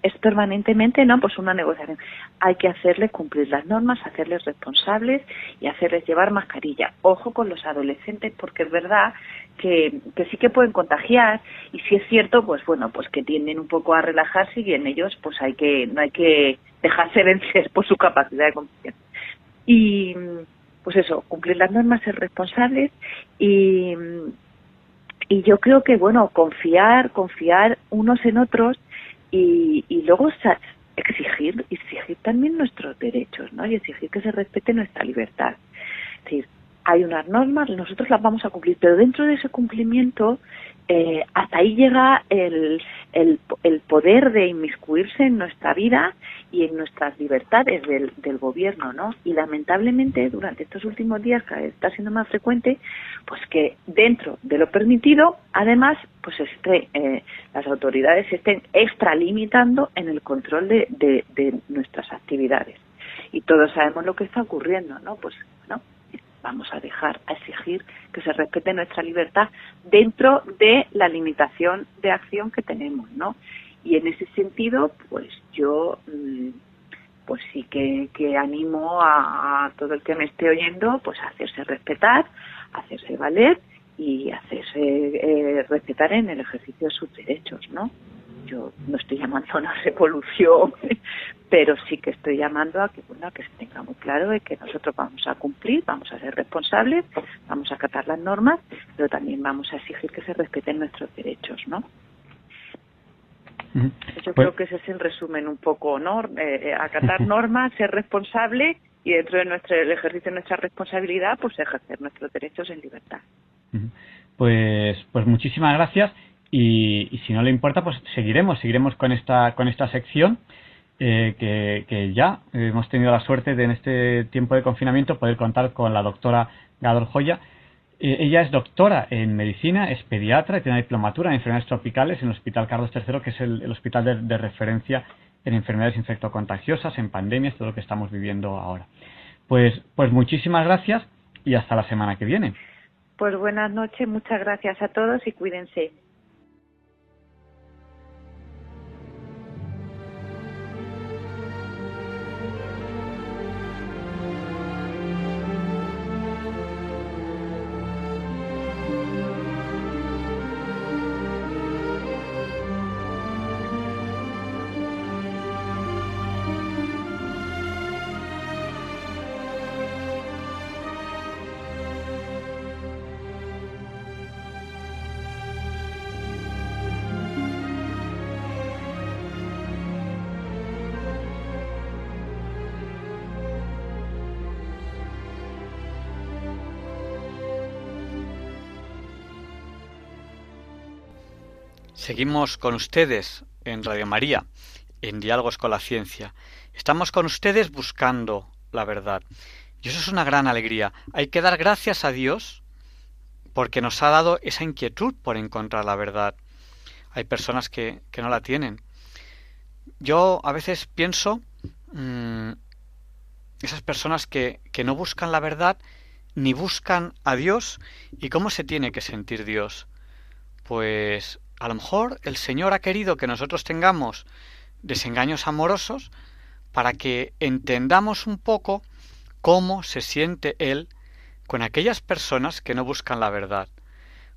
es permanentemente, ¿no? Pues una negociación. Hay que hacerles cumplir las normas, hacerles responsables y hacerles llevar mascarilla. Ojo con los adolescentes porque es verdad que, que sí que pueden contagiar y si es cierto, pues bueno, pues que tienden un poco a relajarse y en ellos pues hay que, no hay que dejarse vencer por su capacidad de confianza. Y pues eso, cumplir las normas, ser responsables y, y yo creo que bueno, confiar, confiar unos en otros y, y luego exigir, exigir también nuestros derechos, ¿no? Y exigir que se respete nuestra libertad. Es decir, hay unas normas, nosotros las vamos a cumplir, pero dentro de ese cumplimiento eh, hasta ahí llega el, el, poder de inmiscuirse en nuestra vida y en nuestras libertades del, gobierno, ¿no? Y lamentablemente durante estos últimos días, que está siendo más frecuente, pues que dentro de lo permitido, además, pues esté, eh, las autoridades estén extralimitando en el control de, de, de nuestras actividades. Y todos sabemos lo que está ocurriendo, ¿no? Pues. Vamos a dejar, a exigir que se respete nuestra libertad dentro de la limitación de acción que tenemos, ¿no? Y en ese sentido, pues yo mm, pues sí que, que animo a, todo el que me esté oyendo pues a hacerse respetar, a hacerse valer y hacerse eh, respetar en el ejercicio de sus derechos, ¿no? Yo no estoy llamando a una revolución, pero sí que estoy llamando a que, bueno, que se tenga muy claro de que nosotros vamos a cumplir, vamos a ser responsables, vamos a acatar las normas, pero también vamos a exigir que se respeten nuestros derechos, ¿no? Yo creo que ese es el resumen un poco, ¿no? Eh, eh, acatar normas, ser responsable y dentro de nuestro el ejercicio de nuestra responsabilidad, pues ejercer nuestros derechos en libertad. Pues, pues muchísimas gracias y, si no le importa, pues seguiremos, seguiremos con esta, con esta sección. Eh, que, ya hemos tenido la suerte de en este tiempo de confinamiento poder contar con la doctora Gador Joya. Eh, ella es doctora en medicina, es pediatra y tiene diplomatura en enfermedades tropicales en el Hospital Carlos III, que es el, hospital de, referencia en enfermedades infectocontagiosas, en pandemias, todo lo que estamos viviendo ahora. Pues, pues muchísimas gracias y hasta la semana que viene. Pues buenas noches, muchas gracias a todos y cuídense. Seguimos con ustedes en Radio María, en Diálogos con la Ciencia. Estamos con ustedes buscando la verdad. Y eso es una gran alegría. Hay que dar gracias a Dios porque nos ha dado esa inquietud por encontrar la verdad. Hay personas que, no la tienen. Yo a veces pienso mm, esas personas que, que no buscan la verdad ni buscan a Dios y cómo se tiene que sentir Dios. Pues a lo mejor el Señor ha querido que nosotros tengamos desengaños amorosos para que entendamos un poco cómo se siente Él con aquellas personas que no buscan la verdad.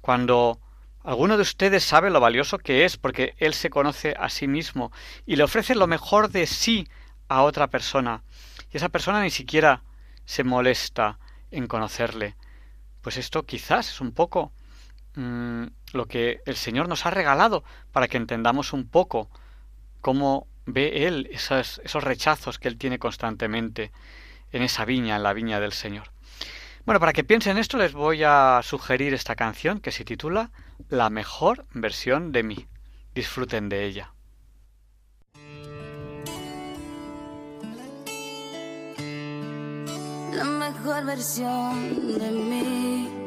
Cuando alguno de ustedes sabe lo valioso que es porque Él se conoce a sí mismo y le ofrece lo mejor de sí a otra persona, y esa persona ni siquiera se molesta en conocerle, pues esto quizás es un poco Mm, lo que el Señor nos ha regalado para que entendamos un poco cómo ve Él esos, esos rechazos que Él tiene constantemente en esa viña, en la viña del Señor. Bueno, para que piensen esto les voy a sugerir esta canción que se titula La mejor versión de mí. Disfruten de ella. La mejor versión de mí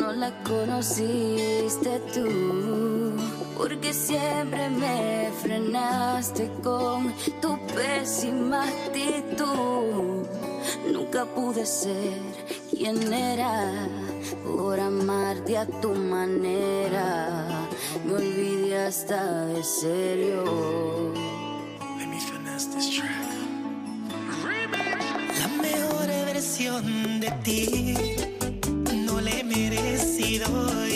no la conociste tú, porque siempre me frenaste con tu pésima actitud. Nunca pude ser quien era por amarte a tu manera. Me olvidé hasta de serio. La mejor versión de ti merecido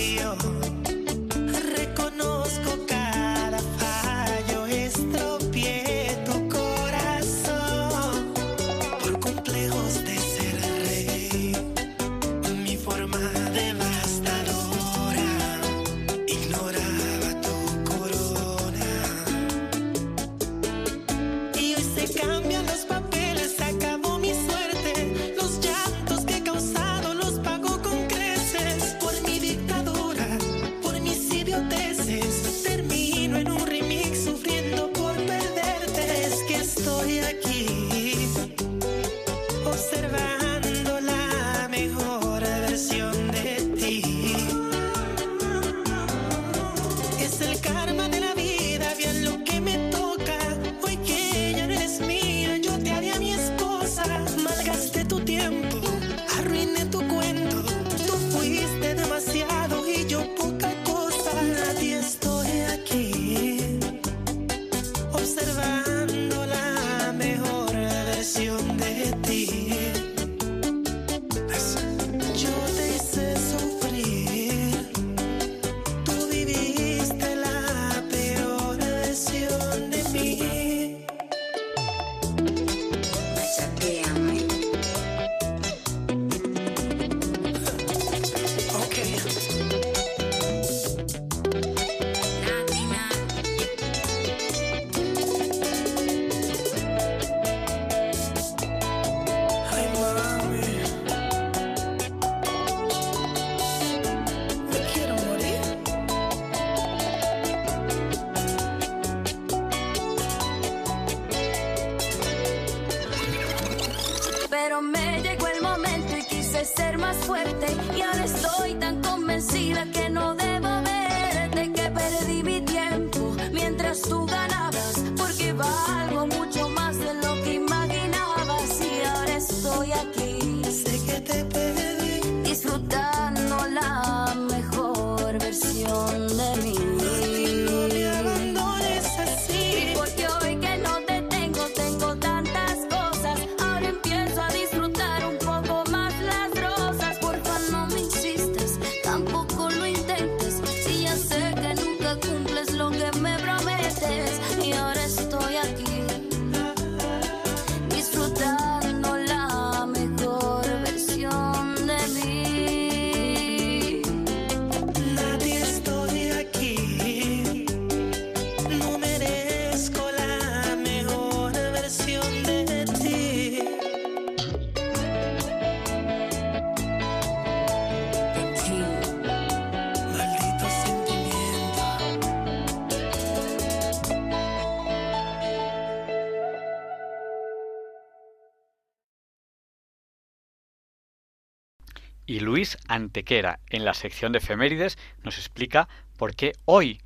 Y Luis Antequera, en la sección de efemérides, nos explica por qué hoy,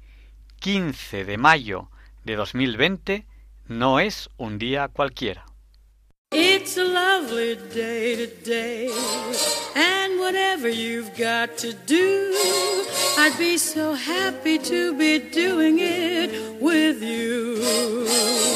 15 de mayo de 2020, no es un día cualquiera. It's a lovely day today, and whatever you've got to do, I'd be so happy to be doing it with you.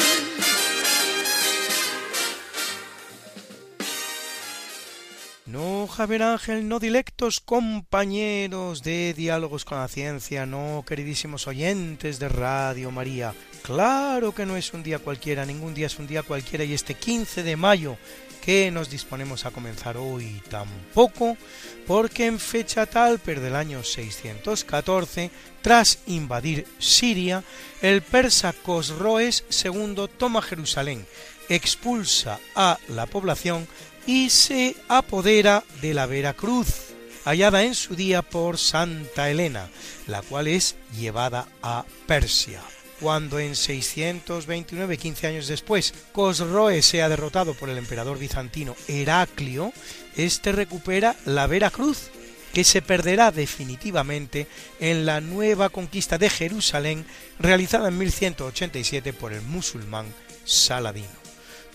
No, Javier Ángel, no dilectos compañeros de Diálogos con la Ciencia, no, queridísimos oyentes de Radio María. Claro que no es un día cualquiera, ningún día es un día cualquiera y este 15 de mayo que nos disponemos a comenzar hoy tampoco, porque en fecha tal, pero del año 614, tras invadir Siria, el persa Cosroes II toma Jerusalén, expulsa a la población y se apodera de la Veracruz, hallada en su día por Santa Elena, la cual es llevada a Persia. Cuando en 629, 15 años después, Cosroe sea derrotado por el emperador bizantino Heraclio, este recupera la Veracruz, que se perderá definitivamente en la nueva conquista de Jerusalén realizada en 1187 por el musulmán Saladino.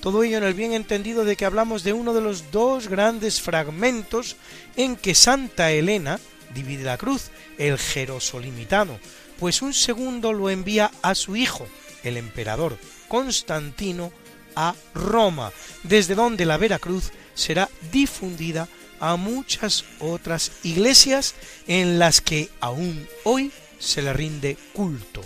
Todo ello en el bien entendido de que hablamos de uno de los dos grandes fragmentos en que Santa Elena divide la cruz, el Jerosolimitano, pues un segundo lo envía a su hijo, el emperador Constantino, a Roma, desde donde la Veracruz será difundida a muchas otras iglesias en las que aún hoy se le rinde culto.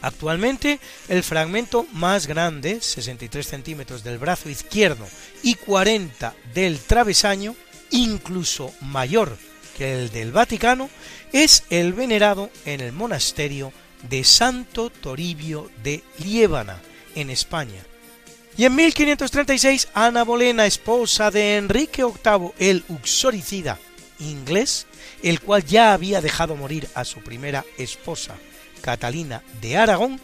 Actualmente, el fragmento más grande, 63 centímetros del brazo izquierdo y 40 del travesaño, incluso mayor que el del Vaticano, es el venerado en el monasterio de Santo Toribio de Liébana, en España. Y en 1536, Ana Bolena, esposa de Enrique VIII, el uxoricida inglés, el cual ya había dejado morir a su primera esposa, Catalina de Aragón,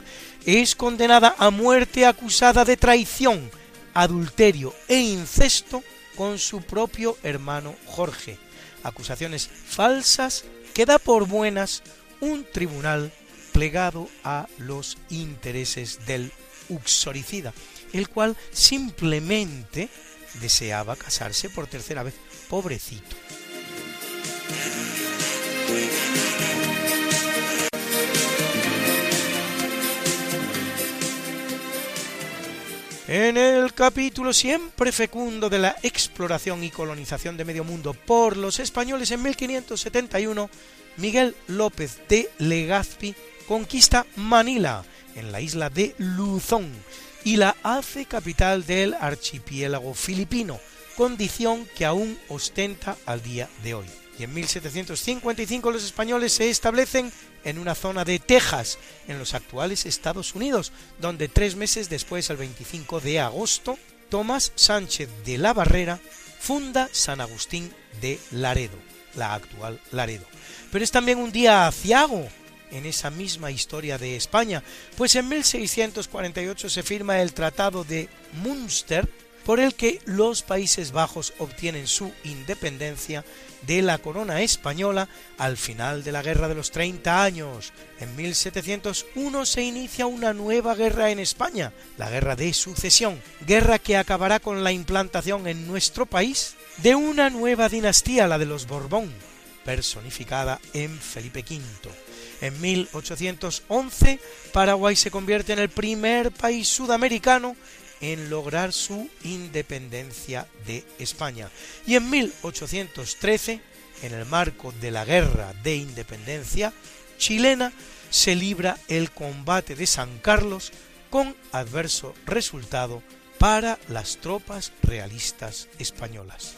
es condenada a muerte acusada de traición, adulterio e incesto con su propio hermano Jorge, acusaciones falsas que da por buenas un tribunal plegado a los intereses del uxoricida, el cual simplemente deseaba casarse por tercera vez, pobrecito. En el capítulo siempre fecundo de la exploración y colonización de medio mundo por los españoles en 1571, Miguel López de Legazpi conquista Manila, en la isla de Luzón, y la hace capital del archipiélago filipino, condición que aún ostenta al día de hoy. Y en 1755 los españoles se establecen en una zona de Texas, en los actuales Estados Unidos, donde tres meses después, el 25 de agosto, Tomás Sánchez de la Barrera funda San Agustín de Laredo, la actual Laredo. Pero es también un día aciago en esa misma historia de España, pues en 1648 se firma el Tratado de Münster, por el que los Países Bajos obtienen su independencia de la corona española al final de la Guerra de los 30 años. En 1701 se inicia una nueva guerra en España, la Guerra de Sucesión, guerra que acabará con la implantación en nuestro país de una nueva dinastía, la de los Borbón, personificada en Felipe V. En 1811, Paraguay se convierte en el primer país sudamericano en lograr su independencia de España. Y en 1813, en el marco de la Guerra de Independencia chilena, se libra el combate de San Carlos con adverso resultado para las tropas realistas españolas.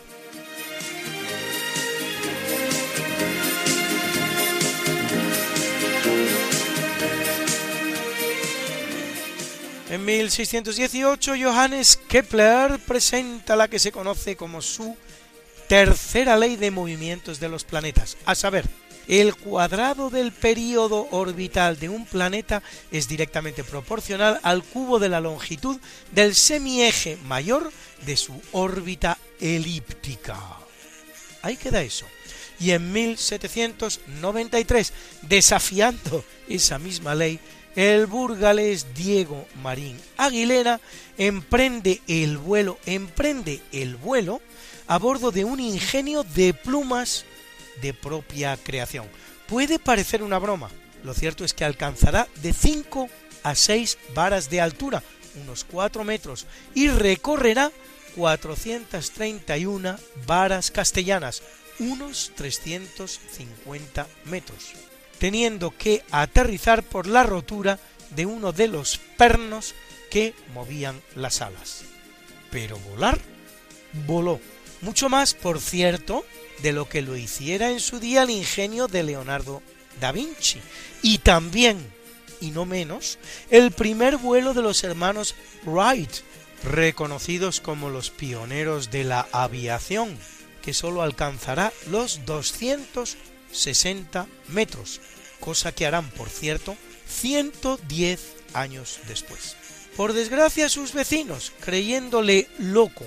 En 1618 Johannes Kepler presenta la que se conoce como su tercera ley de movimientos de los planetas, a saber, el cuadrado del período orbital de un planeta es directamente proporcional al cubo de la longitud del semieje mayor de su órbita elíptica. Ahí queda eso. Y en 1793, desafiando esa misma ley, el burgalés Diego Marín Aguilera emprende el vuelo, emprende el vuelo a bordo de un ingenio de plumas de propia creación. Puede parecer una broma, lo cierto es que alcanzará de 5 a 6 varas de altura, unos 4 metros, y recorrerá 431 varas castellanas, unos 350 metros teniendo que aterrizar por la rotura de uno de los pernos que movían las alas. Pero volar voló. Mucho más, por cierto, de lo que lo hiciera en su día el ingenio de Leonardo da Vinci. Y también, y no menos, el primer vuelo de los hermanos Wright, reconocidos como los pioneros de la aviación, que solo alcanzará los 260 metros, cosa que harán, por cierto, 110 años después. Por desgracia sus vecinos, creyéndole loco,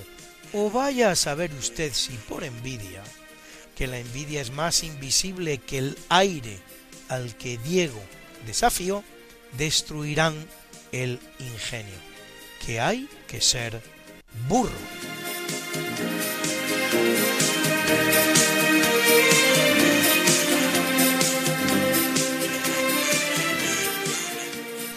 o vaya a saber usted si por envidia, que la envidia es más invisible que el aire al que Diego desafió, destruirán el ingenio, que hay que ser burro.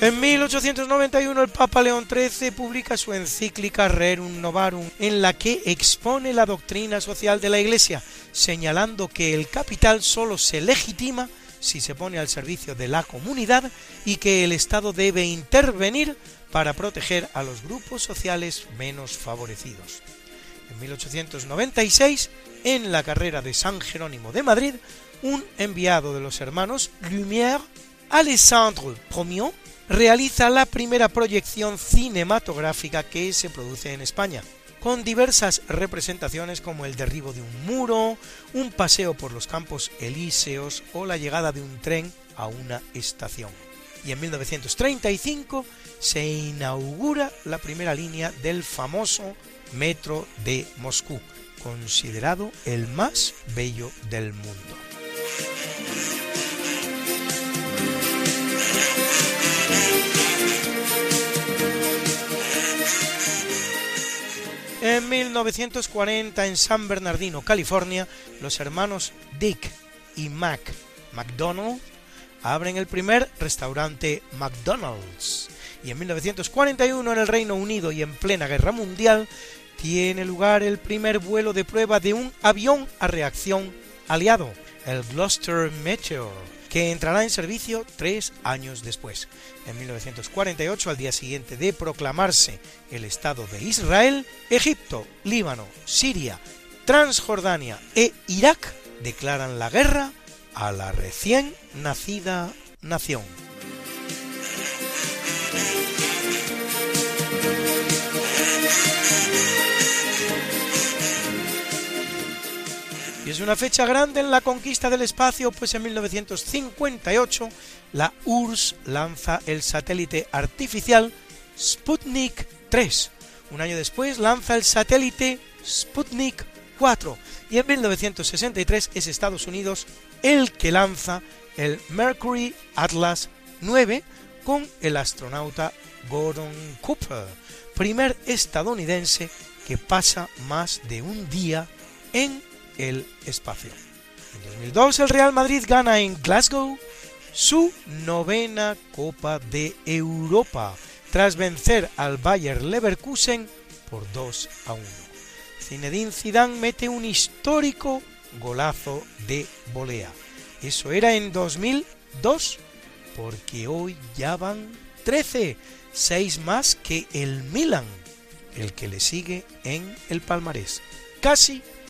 En 1891 el Papa León XIII publica su encíclica Rerum Novarum, en la que expone la doctrina social de la Iglesia, señalando que el capital solo se legitima si se pone al servicio de la comunidad y que el Estado debe intervenir para proteger a los grupos sociales menos favorecidos. En 1896, en la carrera de San Jerónimo de Madrid, un enviado de los hermanos Lumière, Alessandre Promion, realiza la primera proyección cinematográfica que se produce en España, con diversas representaciones como el derribo de un muro, un paseo por los campos elíseos o la llegada de un tren a una estación. Y en 1935 se inaugura la primera línea del famoso Metro de Moscú, considerado el más bello del mundo. En 1940, en San Bernardino, California, los hermanos Dick y Mac McDonald abren el primer restaurante McDonald's. Y en 1941, en el Reino Unido y en plena Guerra Mundial, tiene lugar el primer vuelo de prueba de un avión a reacción aliado, el Gloucester Meteor, que entrará en servicio tres años después. En 1948, al día siguiente de proclamarse el Estado de Israel, Egipto, Líbano, Siria, Transjordania e Irak declaran la guerra a la recién nacida nación. Y es una fecha grande en la conquista del espacio, pues en 1958 la URSS lanza el satélite artificial Sputnik 3. Un año después lanza el satélite Sputnik 4 y en 1963 es Estados Unidos el que lanza el Mercury Atlas 9 con el astronauta Gordon Cooper, primer estadounidense que pasa más de un día en el espacio. En 2002 el Real Madrid gana en Glasgow su novena Copa de Europa tras vencer al Bayer Leverkusen por 2 a 1. Zinedine Zidane mete un histórico golazo de volea. Eso era en 2002, porque hoy ya van 13, 6 más que el Milan, el que le sigue en el palmarés. Casi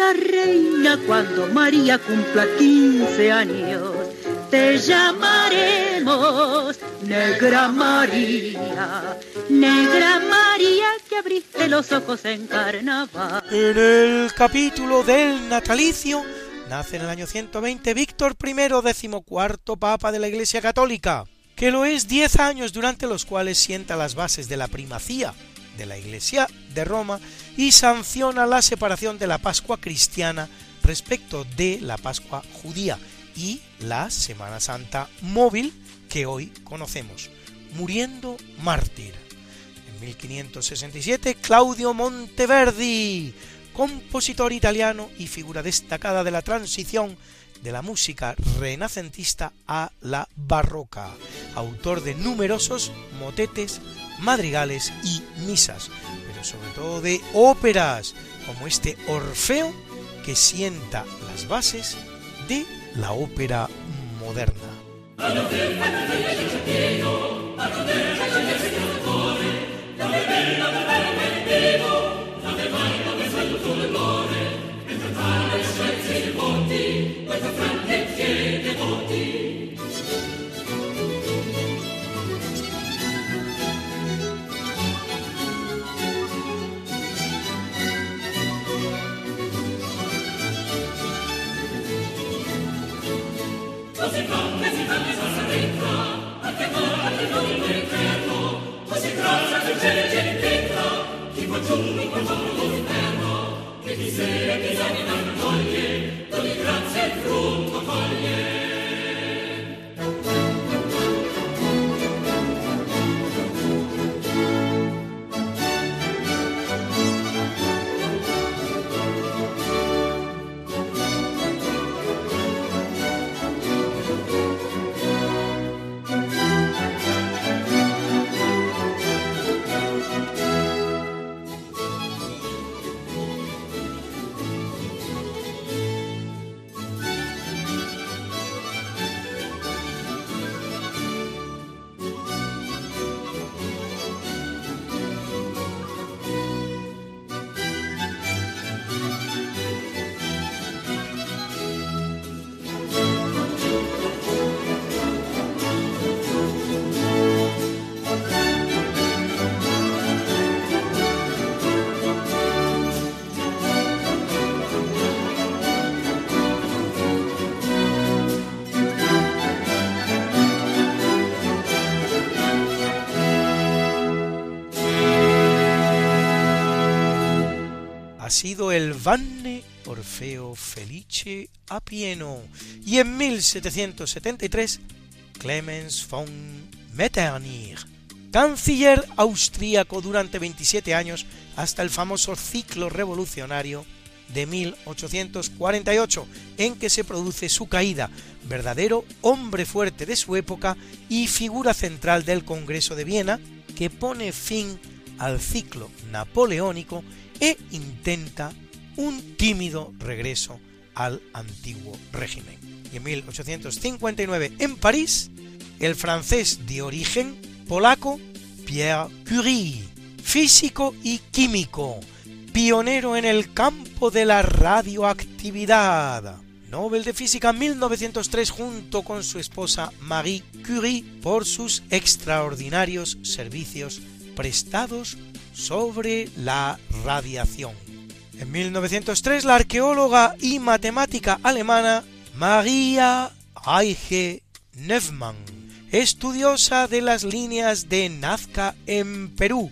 la reina cuando María cumpla 15 años. Te llamaremos Negra María, Negra María que abriste los ojos en carnaval. En el capítulo del natalicio nace en el año 120 Víctor I, decimocuarto Papa de la Iglesia Católica, que lo es 10 años durante los cuales sienta las bases de la primacía de la Iglesia de Roma y sanciona la separación de la Pascua cristiana respecto de la Pascua judía y la Semana Santa móvil que hoy conocemos, muriendo mártir. En 1567 Claudio Monteverdi compositor italiano y figura destacada de la transición de la música renacentista a la barroca, autor de numerosos motetes, madrigales y misas, pero sobre todo de óperas, como este Orfeo que sienta las bases de la ópera moderna. cielo c'è in pietra, chi fa giorno con giorno l'inferno, che di sera disanima non toglie, d'ogni grazia il frutto coglie. Sido el Vanne Orfeo Felice a pieno y en 1773 Clemens von Metternich, canciller austríaco durante 27 años hasta el famoso ciclo revolucionario de 1848, en que se produce su caída, verdadero hombre fuerte de su época y figura central del Congreso de Viena, que pone fin al ciclo napoleónico e intenta un tímido regreso al antiguo régimen. Y en 1859 en París, el francés de origen polaco Pierre Curie, físico y químico, pionero en el campo de la radioactividad. Nobel de Física 1903 junto con su esposa Marie Curie por sus extraordinarios servicios prestados sobre la radiación. En 1903 la arqueóloga y matemática alemana Maria Reiche Neufmann, estudiosa de las líneas de Nazca en Perú,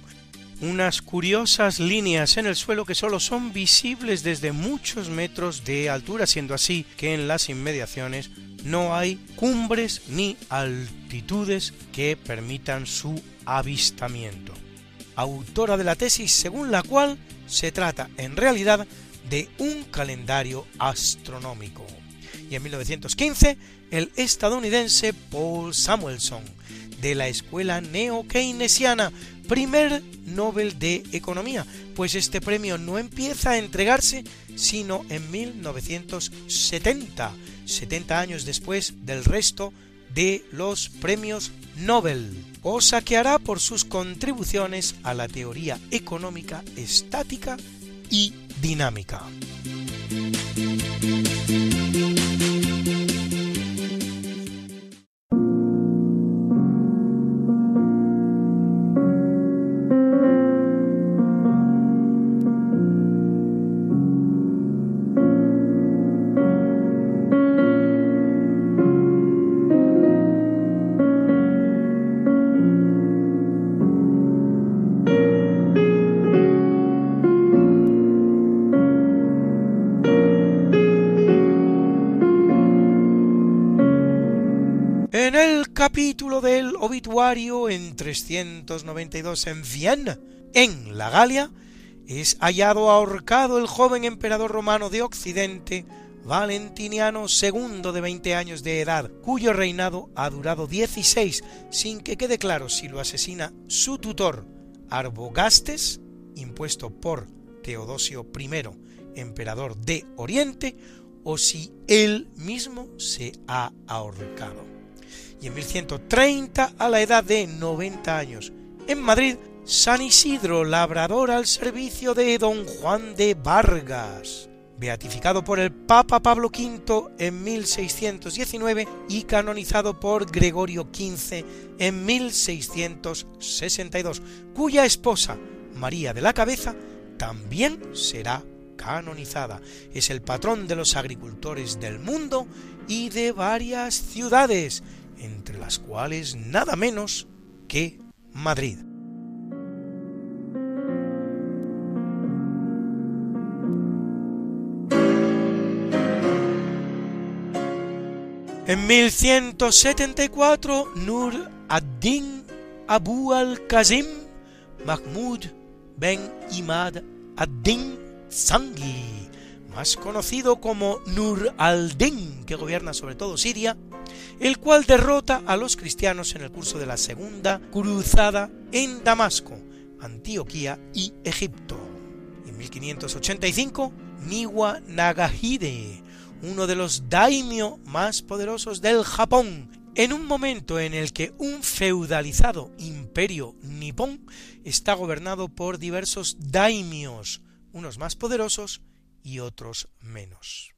unas curiosas líneas en el suelo que solo son visibles desde muchos metros de altura, siendo así que en las inmediaciones no hay cumbres ni altitudes que permitan su avistamiento autora de la tesis según la cual se trata en realidad de un calendario astronómico. Y en 1915, el estadounidense Paul Samuelson, de la escuela neo-keynesiana, primer Nobel de Economía, pues este premio no empieza a entregarse sino en 1970, 70 años después del resto de los premios Nobel cosa que hará por sus contribuciones a la teoría económica estática y dinámica. Capítulo del obituario en 392 en Viena, en la Galia, es hallado ahorcado el joven emperador romano de Occidente, Valentiniano II de 20 años de edad, cuyo reinado ha durado 16, sin que quede claro si lo asesina su tutor, Arbogastes, impuesto por Teodosio I, emperador de Oriente, o si él mismo se ha ahorcado. Y en 1130, a la edad de 90 años, en Madrid, San Isidro, labrador al servicio de don Juan de Vargas, beatificado por el Papa Pablo V en 1619 y canonizado por Gregorio XV en 1662, cuya esposa, María de la Cabeza, también será canonizada. Es el patrón de los agricultores del mundo y de varias ciudades, entre las cuales nada menos que Madrid. En 1174, Nur ad-Din Abu al-Qasim Mahmud ben Imad ad-Din Zangi, más conocido como Nur al-Din, que gobierna sobre todo Siria, el cual derrota a los cristianos en el curso de la Segunda Cruzada en Damasco, Antioquía y Egipto. En 1585, Niwa Nagahide, uno de los daimyo más poderosos del Japón, en un momento en el que un feudalizado imperio nipón está gobernado por diversos daimios, unos más poderosos y otros menos.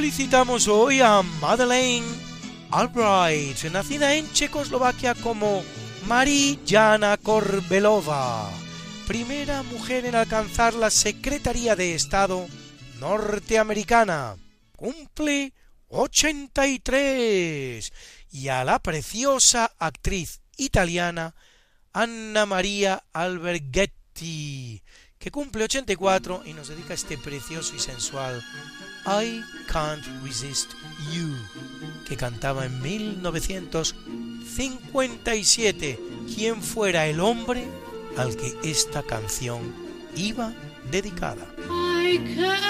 felicitamos hoy a Madeleine Albright, nacida en Checoslovaquia como Marijana Korbelova primera mujer en alcanzar la Secretaría de Estado norteamericana. Cumple 83. Y a la preciosa actriz italiana Anna Maria Alberghetti, que cumple 84 y nos dedica este precioso y sensual I Can't Resist You, que cantaba en 1957. ¿Quién fuera el hombre al que esta canción iba dedicada. I can't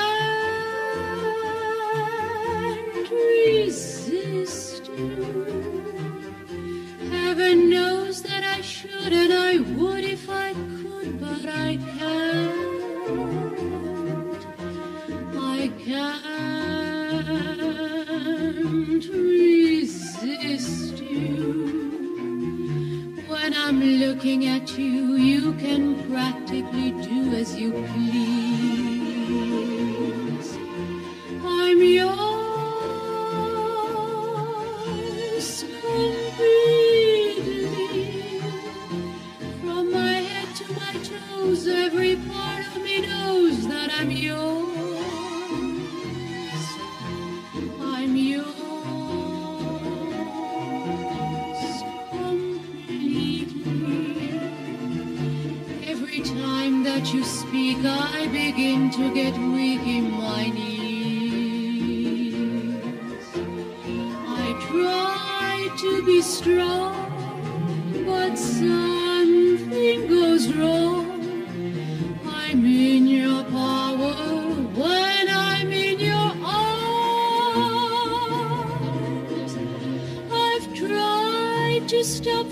resist you. Heaven knows that I should and I would if I could, but I can't. Can't resist you. When I'm looking at you, you can practically do as you please. I'm yours completely. From my head to my toes, every part of me knows that I'm yours. I'm yours. completely. Every time that you speak, I begin to get weak in my knees. I try to be strong, but something goes wrong. I'm in your power stop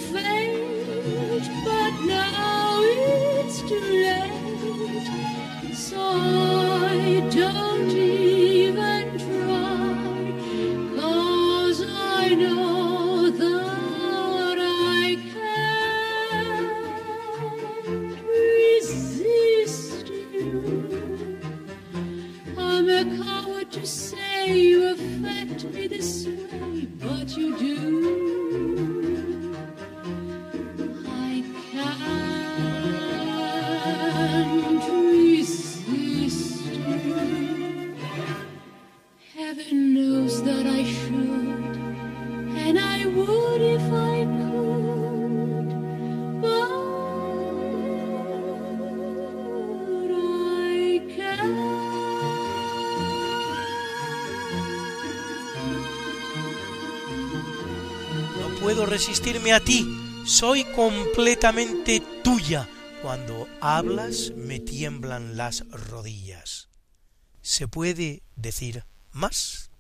resistirme a ti, soy completamente tuya. Cuando hablas me tiemblan las rodillas. ¿Se puede decir más?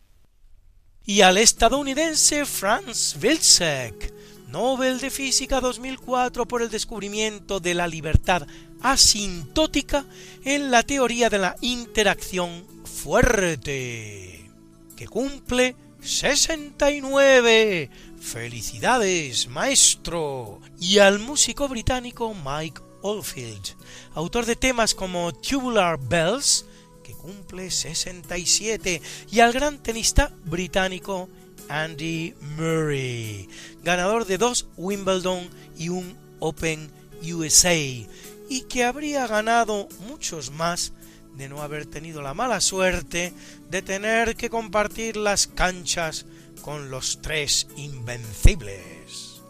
Y al estadounidense Franz Wilczek, Nobel de Física 2004 por el descubrimiento de la libertad asintótica en la teoría de la interacción fuerte, que cumple 69. Felicidades, maestro. Y al músico británico Mike Oldfield, autor de temas como Tubular Bells, que cumple 67, y al gran tenista británico Andy Murray, ganador de dos Wimbledon y un Open USA, y que habría ganado muchos más de no haber tenido la mala suerte de tener que compartir las canchas con los tres invencibles.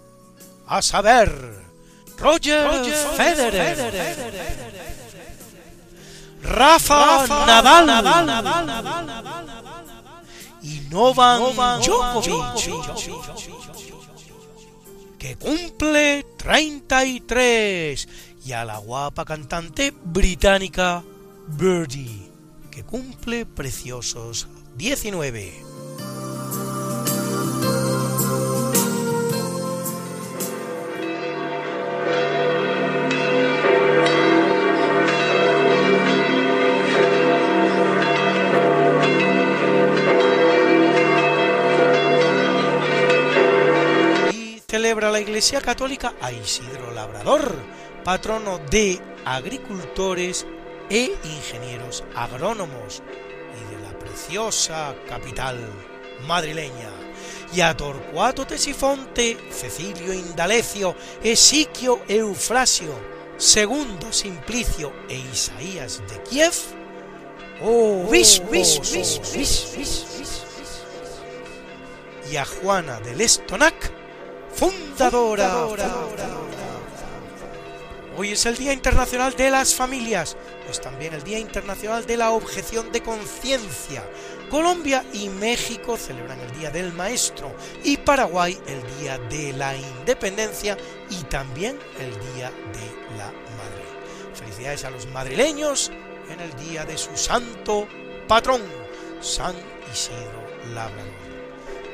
A saber, Roger, Federer, Rafa, Nadal, y Novak Djokovic, que cumple 33, y a la guapa cantante británica Birdie, que cumple preciosos 19. Celebra la Iglesia Católica a Isidro Labrador, patrono de agricultores e ingenieros agrónomos y de la preciosa capital madrileña, y a Torcuato Tesifonte, Cecilio Indalecio, Esiquio Eufrasio, Segundo Simplicio e Isaías de Kiev, oh, y a Juana del Estonac, fundadora. Hoy es el Día Internacional de las Familias, es también el Día Internacional de la Objeción de Conciencia. Colombia y México celebran el Día del Maestro y Paraguay el Día de la Independencia y también el Día de la Madre. Felicidades a los madrileños en el día de su santo patrón, San Isidro Labrador.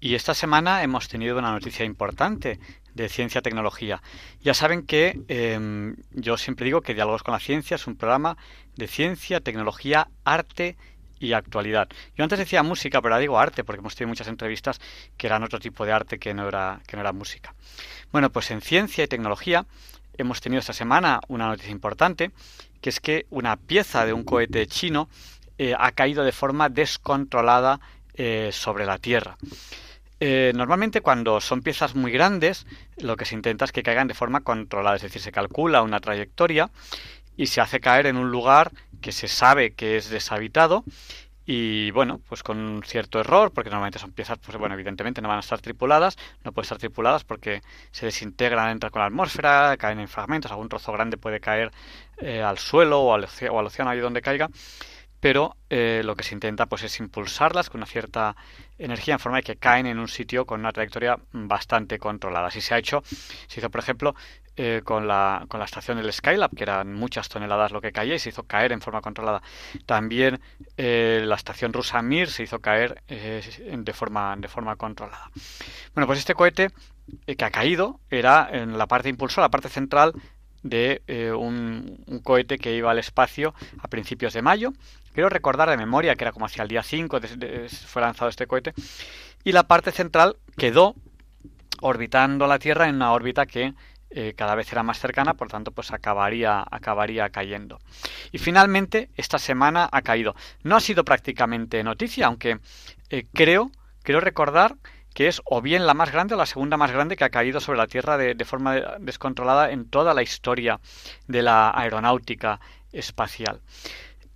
Y esta semana hemos tenido una noticia importante de ciencia tecnología. Ya saben que eh, yo siempre digo que Diálogos con la Ciencia es un programa de ciencia, tecnología, arte y actualidad. Yo antes decía música, pero ahora digo arte, porque hemos tenido muchas entrevistas que eran otro tipo de arte que no era, que no era música. Bueno, pues en ciencia y tecnología hemos tenido esta semana una noticia importante, que es que una pieza de un cohete chino eh, ha caído de forma descontrolada eh, sobre la Tierra. Eh, normalmente cuando son piezas muy grandes, lo que se intenta es que caigan de forma controlada, es decir, se calcula una trayectoria y se hace caer en un lugar que se sabe que es deshabitado y bueno, pues con un cierto error, porque normalmente son piezas, pues bueno, evidentemente no van a estar tripuladas, no pueden estar tripuladas porque se desintegran, entran con la atmósfera, caen en fragmentos, algún trozo grande puede caer eh, al suelo o al, o al océano ahí donde caiga pero eh, lo que se intenta pues es impulsarlas con una cierta energía en forma de que caen en un sitio con una trayectoria bastante controlada. Así se ha hecho, se hizo por ejemplo eh, con, la, con la estación del Skylab, que eran muchas toneladas lo que caía y se hizo caer en forma controlada. También eh, la estación rusa Mir se hizo caer de, forma, de forma controlada. Bueno, pues este cohete que ha caído era en la parte impulsora, la parte central, de eh, un, un, cohete que iba al espacio a principios de mayo. Quiero recordar de memoria que era como hacia el día 5 de, de, fue lanzado este cohete. Y la parte central quedó orbitando la Tierra en una órbita que eh, cada vez era más cercana, por tanto, pues acabaría, acabaría cayendo. Y finalmente, esta semana ha caído. No ha sido prácticamente noticia, aunque eh, creo, recordar que es o bien la más grande o la segunda más grande que ha caído sobre la Tierra de forma descontrolada en toda la historia de la aeronáutica espacial.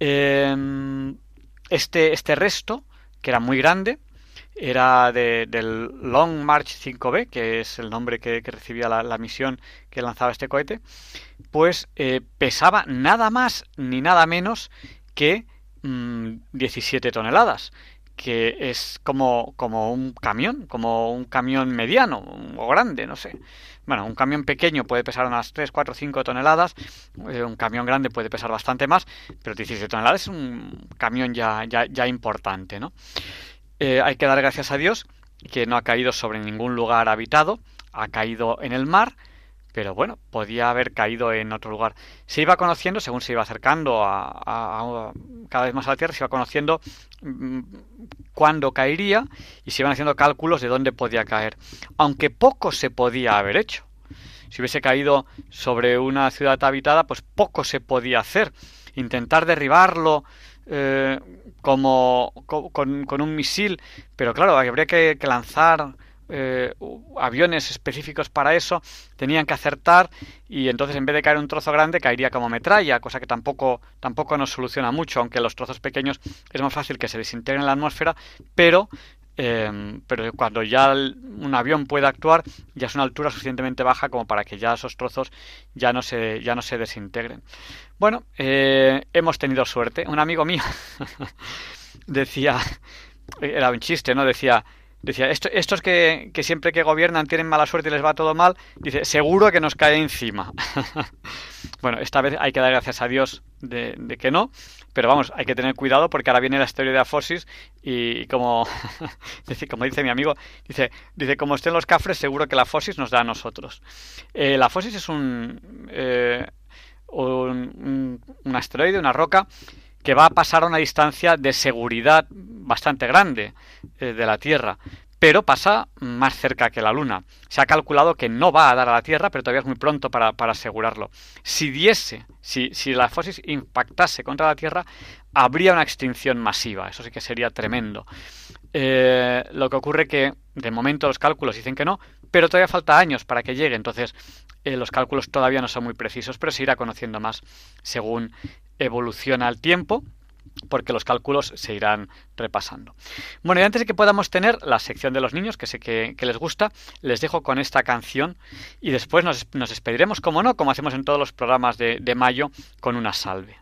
Eh, este, este resto, que era muy grande, era de, del Long March 5B, que es el nombre que, recibía la, la, misión que lanzaba este cohete, pues eh, pesaba nada más ni nada menos que mmm, 17 toneladas, que es como, como un camión, como un camión mediano o grande, no sé. Bueno, un camión pequeño puede pesar unas 3, 4, 5 toneladas, eh, un camión grande puede pesar bastante más, pero 17 toneladas es un camión ya, ya, ya importante, ¿no? Eh, hay que dar gracias a Dios que no ha caído sobre ningún lugar habitado, ha caído en el mar, pero bueno, podía haber caído en otro lugar. Se iba conociendo, según se iba acercando a, a, a cada vez más a la Tierra, se iba conociendo mmm, cuándo caería y se iban haciendo cálculos de dónde podía caer, aunque poco se podía haber hecho. Si hubiese caído sobre una ciudad habitada, pues poco se podía hacer. Intentar derribarlo eh, como con, un misil, pero claro, habría que lanzar eh, aviones específicos para eso, tenían que acertar y entonces en vez de caer un trozo grande caería como metralla, cosa que tampoco, tampoco nos soluciona mucho, aunque los trozos pequeños es más fácil que se desintegren en la atmósfera, pero eh, pero cuando ya un avión puede actuar ya es una altura suficientemente baja como para que ya esos trozos ya no se, ya no se desintegren. Bueno, eh, hemos tenido suerte. Un amigo mío decía, era un chiste, ¿no? Decía, decía esto, estos que, que, siempre que gobiernan tienen mala suerte y les va todo mal, dice, seguro que nos cae encima. bueno, esta vez hay que dar gracias a Dios de, de que no, pero vamos, hay que tener cuidado porque ahora viene la historia de Afosis y como, como dice mi amigo, dice, dice, como estén los cafres, seguro que la Afosis nos da a nosotros. Eh, la Afosis es un, eh, un, un, un asteroide, una roca que va a pasar a una distancia de seguridad bastante grande eh, de la Tierra, pero pasa más cerca que la Luna. Se ha calculado que no va a dar a la Tierra, pero todavía es muy pronto para, para asegurarlo. Si diese, si, si la fosis impactase contra la Tierra, habría una extinción masiva. Eso sí que sería tremendo. Eh, lo que ocurre que de momento los cálculos dicen que no, pero todavía falta años para que llegue. Entonces eh, los cálculos todavía no son muy precisos, pero se irá conociendo más según evoluciona el tiempo porque los cálculos se irán repasando. Bueno, y antes de que podamos tener la sección de los niños, que sé que, les gusta, les dejo con esta canción y después nos, nos, despediremos, como no, como hacemos en todos los programas de, de mayo, con una salve.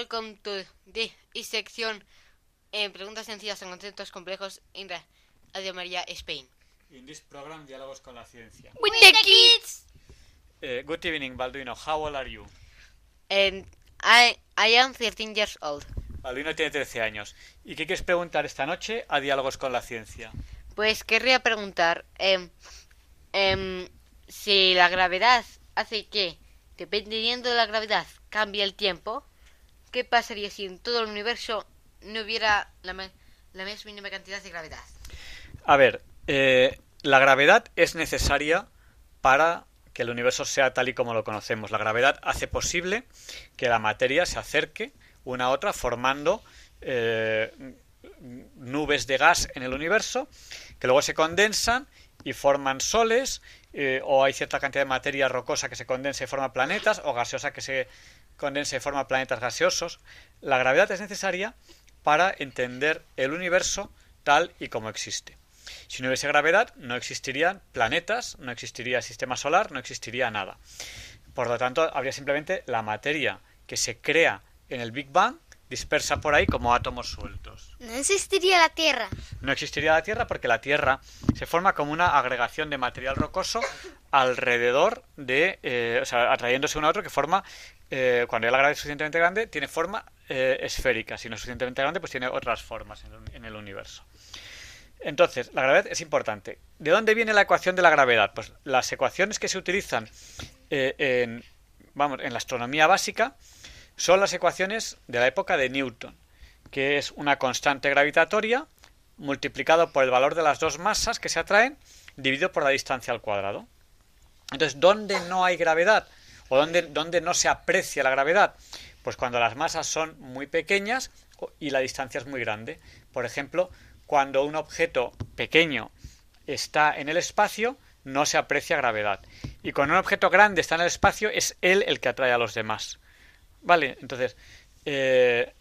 welcome to the section en preguntas sencillas en conceptos complejos en Radio María Spain. In this program, Diálogos con la Ciencia. With the kids. Eh, good evening, Balduino. How old are you? And I, I am 13 years old. Balduino tiene 13 años. ¿Y qué quieres preguntar esta noche a Diálogos con la Ciencia? Pues querría preguntar em, em, si la gravedad hace que, dependiendo de la gravedad, cambie el tiempo. ¿Qué pasaría si en todo el universo no hubiera la, más mínima cantidad de gravedad? A ver, eh, la gravedad es necesaria para que el universo sea tal y como lo conocemos. La gravedad hace posible que la materia se acerque una a otra formando eh, nubes de gas en el universo que luego se condensan y forman soles eh, o hay cierta cantidad de materia rocosa que se condensa y forma planetas o gaseosa que se condensa y forma planetas gaseosos. La gravedad es necesaria para entender el universo tal y como existe. Si no hubiese gravedad, no existirían planetas, no existiría sistema solar, no existiría nada. Por lo tanto, habría simplemente la materia que se crea en el Big Bang dispersa por ahí como átomos sueltos. No existiría la Tierra. No existiría la Tierra porque la Tierra se forma como una agregación de material rocoso alrededor de, eh, o sea, atrayéndose uno a otro que forma, eh, cuando ya la gravedad es suficientemente grande, tiene forma eh, esférica. Si no es suficientemente grande, pues tiene otras formas en el, universo. Entonces, la gravedad es importante. ¿De dónde viene la ecuación de la gravedad? Pues las ecuaciones que se utilizan eh, en, vamos, en la astronomía básica son las ecuaciones de la época de Newton, que es una constante gravitatoria multiplicado por el valor de las dos masas que se atraen dividido por la distancia al cuadrado. Entonces, ¿dónde no hay gravedad? ¿O dónde, dónde no se aprecia la gravedad? Pues cuando las masas son muy pequeñas y la distancia es muy grande. Por ejemplo, cuando un objeto pequeño está en el espacio, no se aprecia gravedad. Y cuando un objeto grande está en el espacio, es él el que atrae a los demás. Vale, entonces, eh,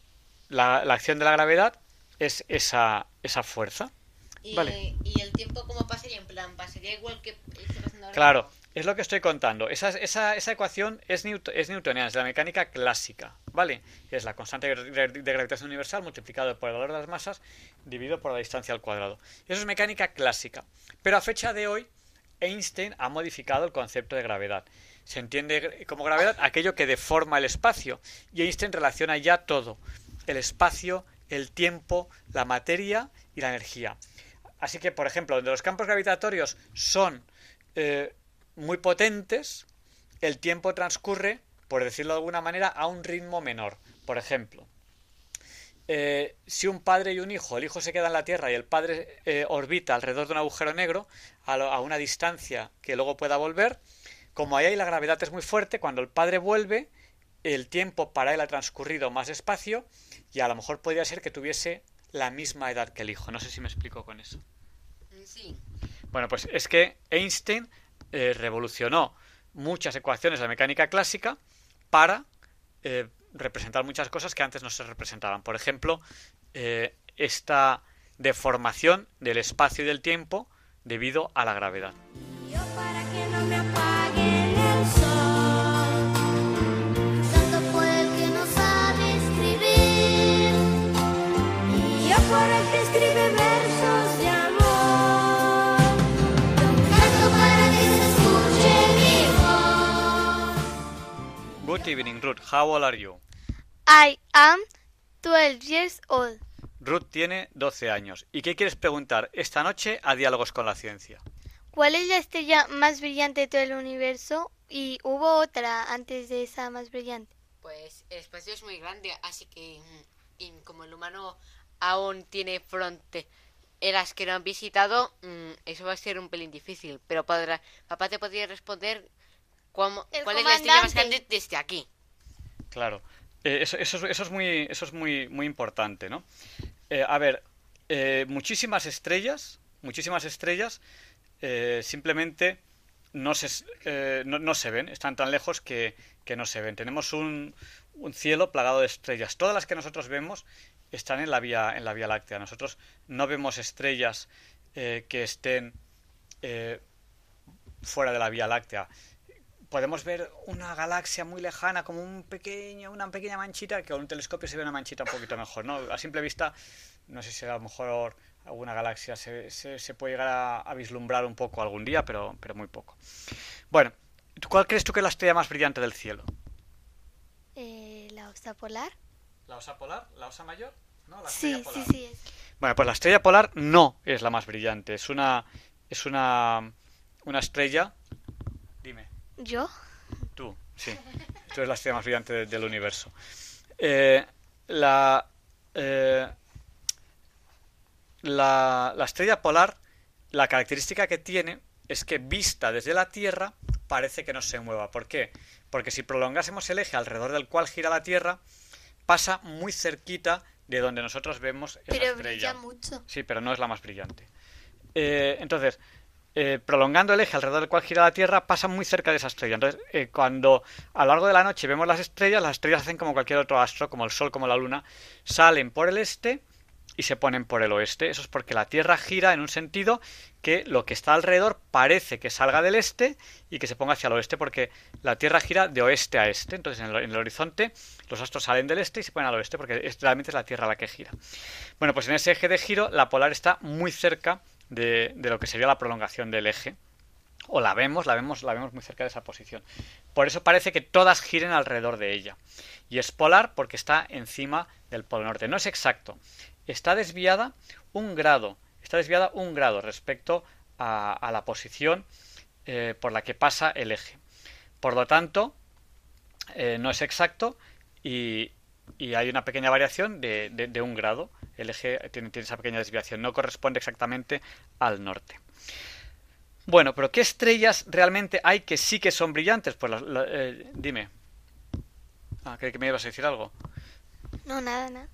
la, la acción de la gravedad es esa, esa fuerza. Y, Vale. ¿Y el tiempo cómo pasaría? En plan, ¿pasaría igual que está pasando ahora Claro? Es lo que estoy contando. Esa, esa, esa ecuación es, es newtoniana, es la mecánica clásica, ¿vale? Es la constante de gravitación universal multiplicado por el valor de las masas dividido por la distancia al cuadrado. Eso es mecánica clásica. Pero a fecha de hoy, Einstein ha modificado el concepto de gravedad. Se entiende como gravedad aquello que deforma el espacio. Y Einstein relaciona ya todo. El espacio, el tiempo, la materia y la energía. Así que, por ejemplo, donde los campos gravitatorios son eh, muy potentes, el tiempo transcurre, por decirlo de alguna manera, a un ritmo menor. Por ejemplo, eh, si un padre y un hijo, el hijo se queda en la Tierra y el padre eh, orbita alrededor de un agujero negro a, lo- a una distancia que luego pueda volver, como ahí la gravedad es muy fuerte, cuando el padre vuelve, el tiempo para él ha transcurrido más despacio y a lo mejor podría ser que tuviese la misma edad que el hijo. No sé si me explico con eso. Sí. Bueno, pues es que Einstein eh, revolucionó muchas ecuaciones de la mecánica clásica para eh, representar muchas cosas que antes no se representaban. Por ejemplo, eh, esta deformación del espacio y del tiempo debido a la gravedad. Good evening, Ruth. How old are you? I am 12 years old. Ruth tiene 12 años. ¿Y qué quieres preguntar esta noche a Diálogos con la Ciencia? ¿Cuál es la estrella más brillante de todo el universo? Y hubo otra antes de esa más brillante. Pues el espacio es muy grande, así que mm, y como el humano aún tiene fronteras que no han visitado, mm, eso va a ser un pelín difícil. Pero podrá, papá te podría responder cuál es la estrella más grande desde aquí. Claro. Eh, eso, eso es- eso es muy, eso es muy, muy importante, ¿no? Eh, a ver, eh, muchísimas estrellas, muchísimas estrellas eh, simplemente no se, eh, no, no se ven, están tan lejos que, que no se ven. Tenemos un, un cielo plagado de estrellas. Todas las que nosotros vemos están en la vía, en la vía láctea. Nosotros no vemos estrellas eh, que estén eh, fuera de la vía láctea podemos ver una galaxia muy lejana como un pequeño, una pequeña manchita que con un telescopio se ve una manchita un poquito mejor, ¿no? A simple vista, no sé si a lo mejor alguna galaxia se, se- se puede llegar a, a vislumbrar un poco algún día, pero, pero muy poco. Bueno, ¿tú- ¿cuál crees tú que es la estrella más brillante del cielo? Eh, ¿La osa polar? ¿La osa polar? ¿La osa mayor? No, la Sí, sí, sí. es- Bueno, pues la estrella polar no es la más brillante, es una es una una estrella. ¿Yo? Tú, sí. Tú eres la estrella más brillante de- del universo. Eh, la, eh, la, la estrella polar, la característica que tiene es que vista desde la Tierra parece que no se mueva. ¿Por qué? Porque si prolongásemos el eje alrededor del cual gira la Tierra, pasa muy cerquita de donde nosotros vemos esa Pero estrella. brilla mucho. Sí, pero no es la más brillante. Eh, entonces, eh, prolongando el eje alrededor del cual gira la Tierra, pasa muy cerca de esa estrella. Entonces, eh, cuando a lo largo de la noche vemos las estrellas, las estrellas hacen como cualquier otro astro, como el Sol, como la Luna, salen por el este y se ponen por el oeste. Eso es porque la Tierra gira en un sentido que lo que está alrededor parece que salga del este y que se ponga hacia el oeste, porque la Tierra gira de oeste a este. Entonces, en el, en el horizonte, los astros salen del este y se ponen al oeste, porque es- realmente es la Tierra la que gira. Bueno, pues en ese eje de giro, la polar está muy cerca de, lo que sería la prolongación del eje. O la vemos, la vemos, la vemos muy cerca de esa posición. Por eso parece que todas giren alrededor de ella. Y es polar porque está encima del polo norte. No es exacto. Está desviada un grado. Está desviada un grado respecto a, a la posición eh, por la que pasa el eje. Por lo tanto, eh, no es exacto y, y hay una pequeña variación de, de- de un grado. El eje tiene, tiene esa pequeña desviación, no corresponde exactamente al norte. Bueno, pero ¿qué estrellas realmente hay que sí que son brillantes? Pues la- la- eh, dime. Ah, creí que me ibas a decir algo. No, nada, nada.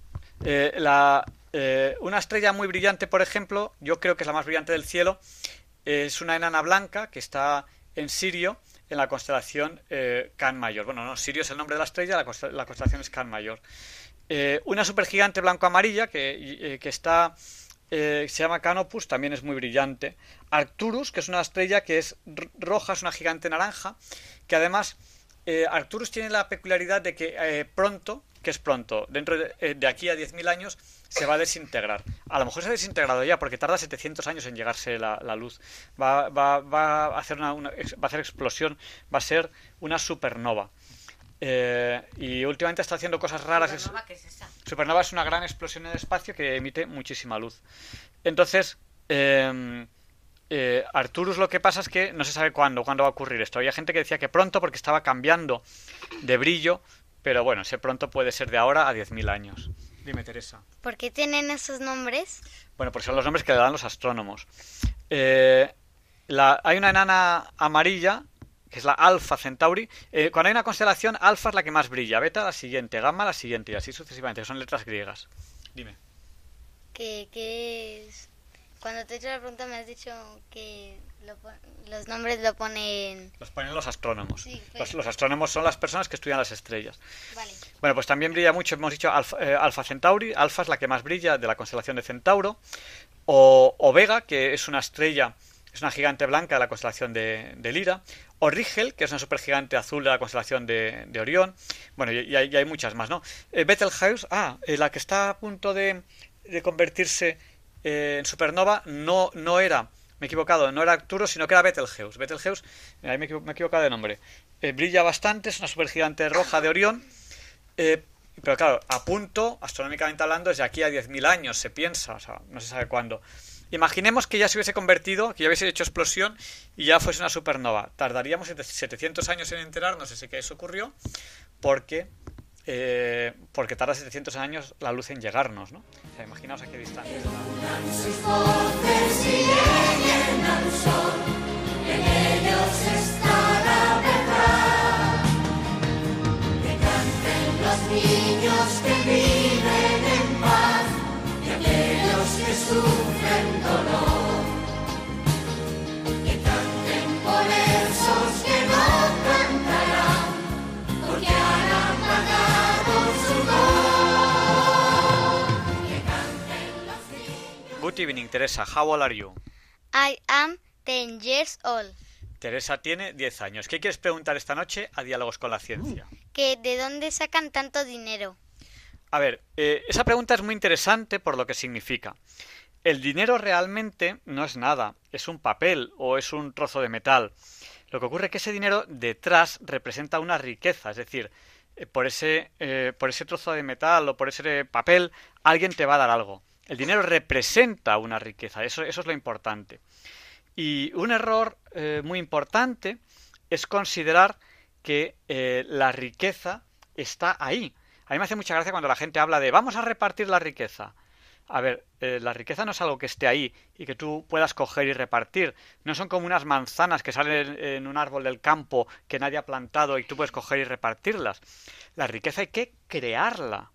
Eh, la, eh, una estrella muy brillante, por ejemplo, yo creo que es la más brillante del cielo, es una enana blanca que está en Sirio, en la constelación eh, Can Mayor. Bueno, no, Sirio es el nombre de la estrella, la, constelación es Can Mayor. Eh, una supergigante blanco-amarilla que, eh, que está eh, se llama Canopus, también es muy brillante. Arcturus, que es una estrella que es roja, es una gigante naranja, que además eh, Arcturus tiene la peculiaridad de que eh, pronto, que es pronto, dentro de, eh, de aquí a 10.000 años, se va a desintegrar. A lo mejor se ha desintegrado ya, porque tarda 700 años en llegarse la, la luz. Va, va- va a hacer una, va a hacer explosión, va a ser una supernova. Eh, y últimamente está haciendo cosas raras. Supernova, ¿qué es esa? Supernova es una gran explosión en el espacio que emite muchísima luz. Entonces, eh, eh, Arcturus lo que pasa es que no se sabe cuándo, cuándo va a ocurrir esto. Había gente que decía que pronto porque estaba cambiando de brillo, pero bueno, ese pronto puede ser de ahora a 10.000 años. Dime, Teresa. ¿Por qué tienen esos nombres? Bueno, pues son los nombres que le dan los astrónomos. Eh, la- hay una enana amarilla, que es la Alpha Centauri. Eh, cuando hay una constelación, Alpha es la que más brilla, Beta la siguiente, Gamma la siguiente, y así sucesivamente, que son letras griegas. Dime. ¿Qué, qué es? Cuando te he hecho la pregunta me has dicho que lo los nombres lo ponen... Los ponen los astrónomos. Sí, pues. los, los astrónomos son las personas que estudian las estrellas. Vale. Bueno, pues también brilla mucho, hemos dicho Alfa, eh, Alfa Centauri. Alfa es la que más brilla de la constelación de Centauro. O, o Vega, que es una estrella, es una gigante blanca de la constelación de, de Lira. O Rigel, que es una supergigante azul de la constelación de, de Orión. Bueno, y, y hay, y hay muchas más, ¿no? Eh, Betelgeuse, ah, eh, la que está a punto de de convertirse eh, en supernova no, no era, me he equivocado, no era Arcturus, sino que era Betelgeuse. Betelgeuse, ahí me, he equivocado de nombre, eh, brilla bastante, es una supergigante roja de Orión, eh, pero claro, a punto, astronómicamente hablando, desde aquí a 10.000 años se piensa, o sea, no se sabe cuándo. Imaginemos que ya se hubiese convertido, que ya hubiese hecho explosión y ya fuese una supernova. Tardaríamos 700 años en enterarnos de que eso ocurrió porque, eh, porque tarda 700 años la luz en llegarnos, ¿no? O sea, imaginaos a qué distancia niños que viven en paz y aquellos que sufren dolor. Good evening, Teresa. How old are you? I am 10 years old. Teresa tiene 10 años. ¿Qué quieres preguntar esta noche a Diálogos con la Ciencia? Que ¿De dónde sacan tanto dinero? A ver, eh, esa pregunta es muy interesante por lo que significa. El dinero realmente no es nada, es un papel o es un trozo de metal. Lo que ocurre es que ese dinero detrás representa una riqueza, es decir, eh, por ese, eh, por ese trozo de metal o por ese papel alguien te va a dar algo. El dinero representa una riqueza, eso, es lo importante. Y un error eh, muy importante es considerar que eh, la riqueza está ahí. A mí me hace mucha gracia cuando la gente habla de vamos a repartir la riqueza. A ver, eh, la riqueza no es algo que esté ahí y que tú puedas coger y repartir. No son como unas manzanas que salen en un árbol del campo que nadie ha plantado y tú puedes coger y repartirlas. La riqueza hay que crearla.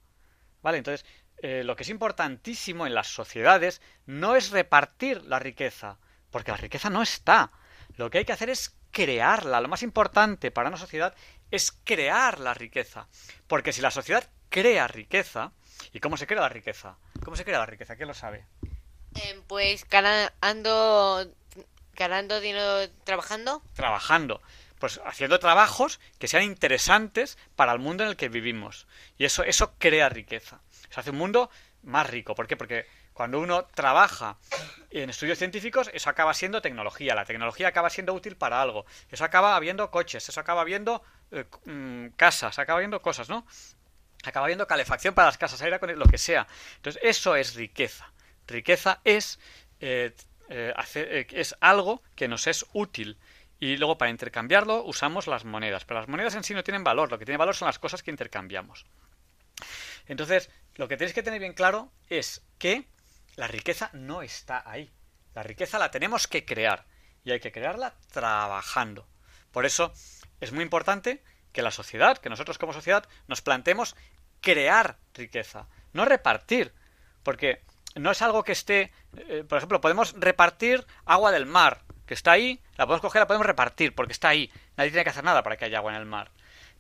¿Vale? Entonces, eh, lo que es importantísimo en las sociedades no es repartir la riqueza, porque la riqueza no está. Lo que hay que hacer es crearla. Lo más importante para una sociedad es crear la riqueza. Porque si la sociedad crea riqueza, ¿y cómo se crea la riqueza? ¿Cómo se crea la riqueza? ¿Quién lo sabe? Eh, pues ganando, ganando dinero trabajando. Trabajando. Pues haciendo trabajos que sean interesantes para el mundo en el que vivimos. Y eso, eso crea riqueza. Se hace un mundo más rico. ¿Por qué? Porque cuando uno trabaja en estudios científicos, eso acaba siendo tecnología. La tecnología acaba siendo útil para algo. Eso acaba habiendo coches, eso acaba habiendo eh, mm, casas, acaba habiendo cosas, ¿no? Acaba habiendo calefacción para las casas, aire con lo que sea. Entonces, eso es riqueza. Riqueza es, eh, eh, es algo que nos es útil. Y luego para intercambiarlo usamos las monedas. Pero las monedas en sí no tienen valor. Lo que tiene valor son las cosas que intercambiamos. Entonces, lo que tenéis que tener bien claro es que la riqueza no está ahí. La riqueza la tenemos que crear. Y hay que crearla trabajando. Por eso es muy importante que la sociedad, que nosotros como sociedad, nos planteemos crear riqueza, no repartir. Porque no es algo que esté. eh, por ejemplo, podemos repartir agua del mar, que está ahí, la podemos coger, la podemos repartir, porque está ahí. Nadie tiene que hacer nada para que haya agua en el mar.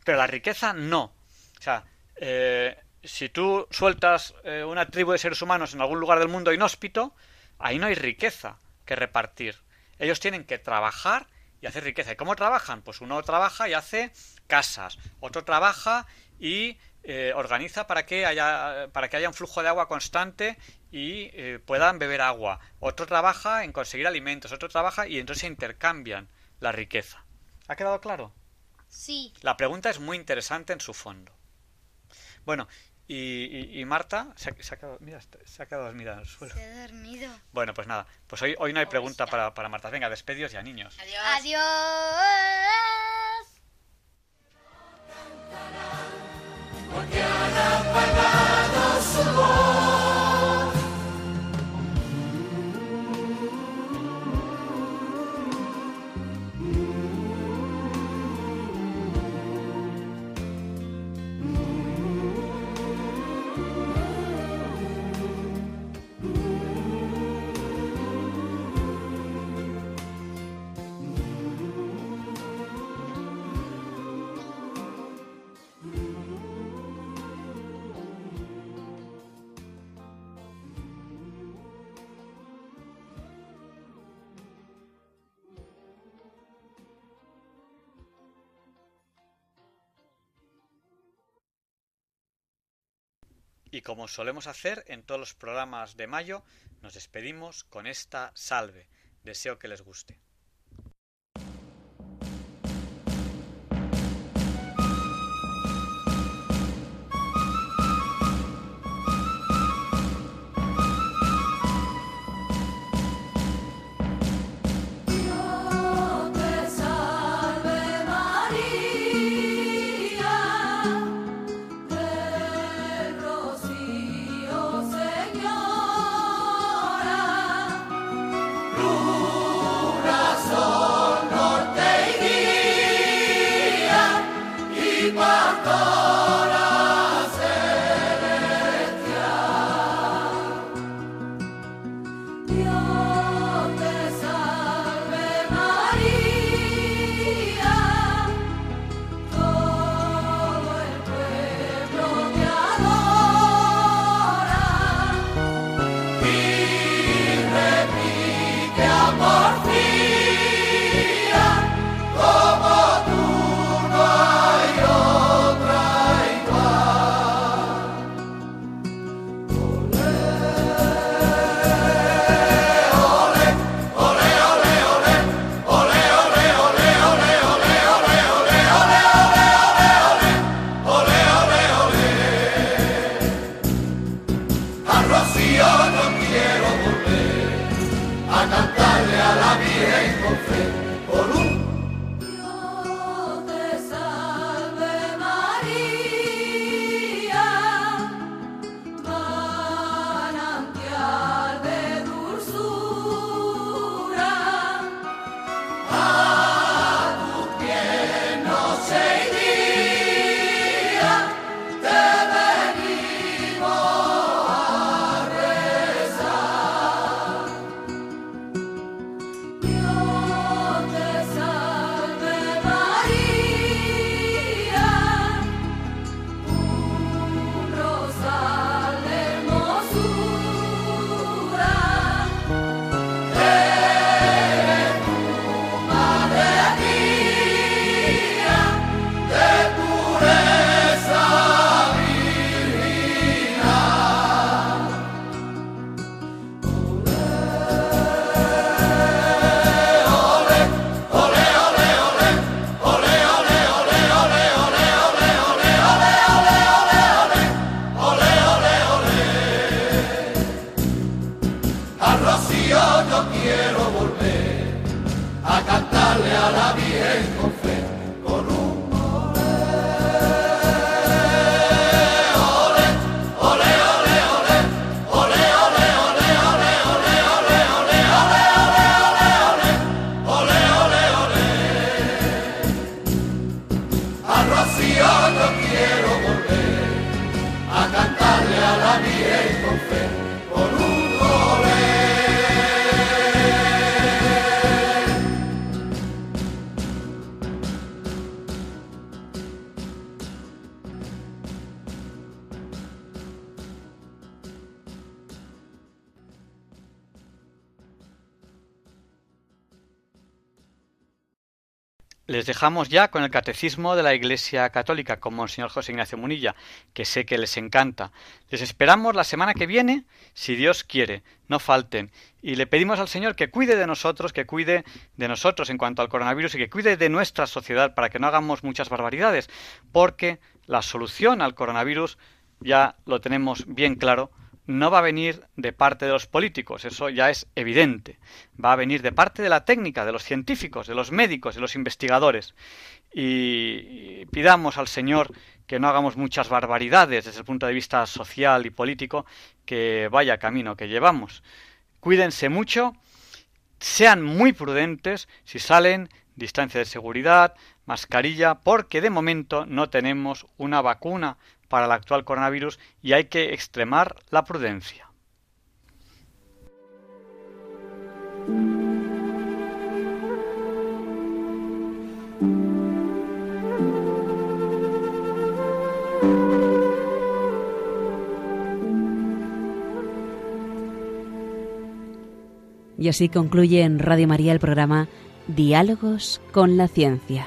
Pero la riqueza no. O sea, eh, si tú sueltas eh, una tribu de seres humanos en algún lugar del mundo inhóspito, ahí no hay riqueza que repartir. Ellos tienen que trabajar y hacer riqueza. ¿Y cómo trabajan? Pues uno trabaja y hace casas, otro trabaja y eh, organiza para que haya para que haya un flujo de agua constante y eh, puedan beber agua. Otro trabaja en conseguir alimentos, otro trabaja y entonces se intercambian la riqueza. ¿Ha quedado claro? Sí. La pregunta es muy interesante en su fondo. Bueno, y, y- y Marta se ha, se ha quedado, mira, se ha quedado dormida en el suelo. Se ha dormido. Bueno, pues nada, pues hoy, hoy no hay pregunta para, para Marta. Venga, despedios ya, niños. Adiós. Porque han apagado su voz. Y como solemos hacer en todos los programas de mayo, nos despedimos con esta salve. Deseo que les guste. Dejamos ya con el catecismo de la Iglesia Católica con Monseñor José Ignacio Munilla, que sé que les encanta. Les esperamos la semana que viene, si Dios quiere, no falten. Y le pedimos al Señor que cuide de nosotros, que cuide de nosotros en cuanto al coronavirus y que cuide de nuestra sociedad para que no hagamos muchas barbaridades, porque la solución al coronavirus ya lo tenemos bien claro, no va a venir de parte de los políticos, eso ya es evidente. Va a venir de parte de la técnica, de los científicos, de los médicos, de los investigadores. Y pidamos al Señor que no hagamos muchas barbaridades desde el punto de vista social y político, que vaya camino que llevamos. Cuídense mucho, sean muy prudentes si salen, distancia de seguridad, mascarilla, porque de momento no tenemos una vacuna para el actual coronavirus y hay que extremar la prudencia. Y así concluye en Radio María el programa Diálogos con la Ciencia.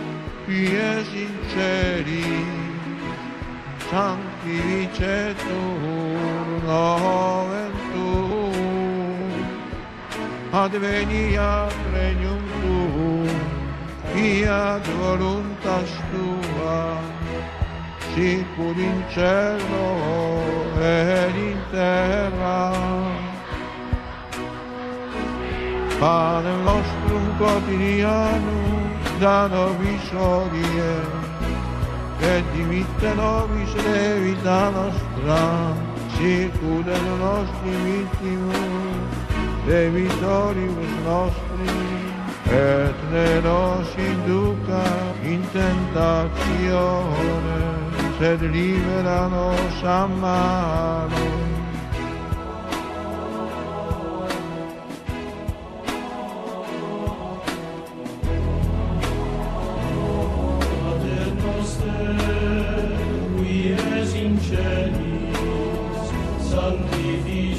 Amici e sinceri, santi vice turno ventu, advenia regnum tuum, fiat voluntas tua, sicur in cielo ed in terra. Padre nostrum quotidiano, vitano visorie, che divitano visere vita nostra, sicurano nostri vittimus, de vitoribus nostri, et ne nos induca in tentazione, sed libera nos a mano.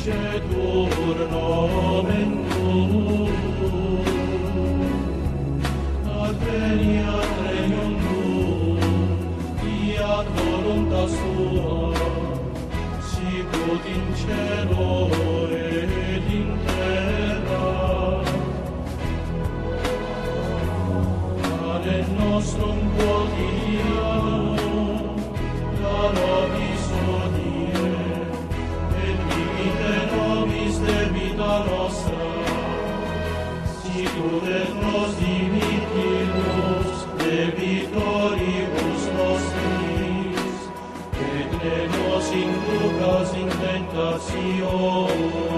vincitur nomen tuum. Ad venia regnum tuum, fiat voluntas tua, sicut in cielo Sion.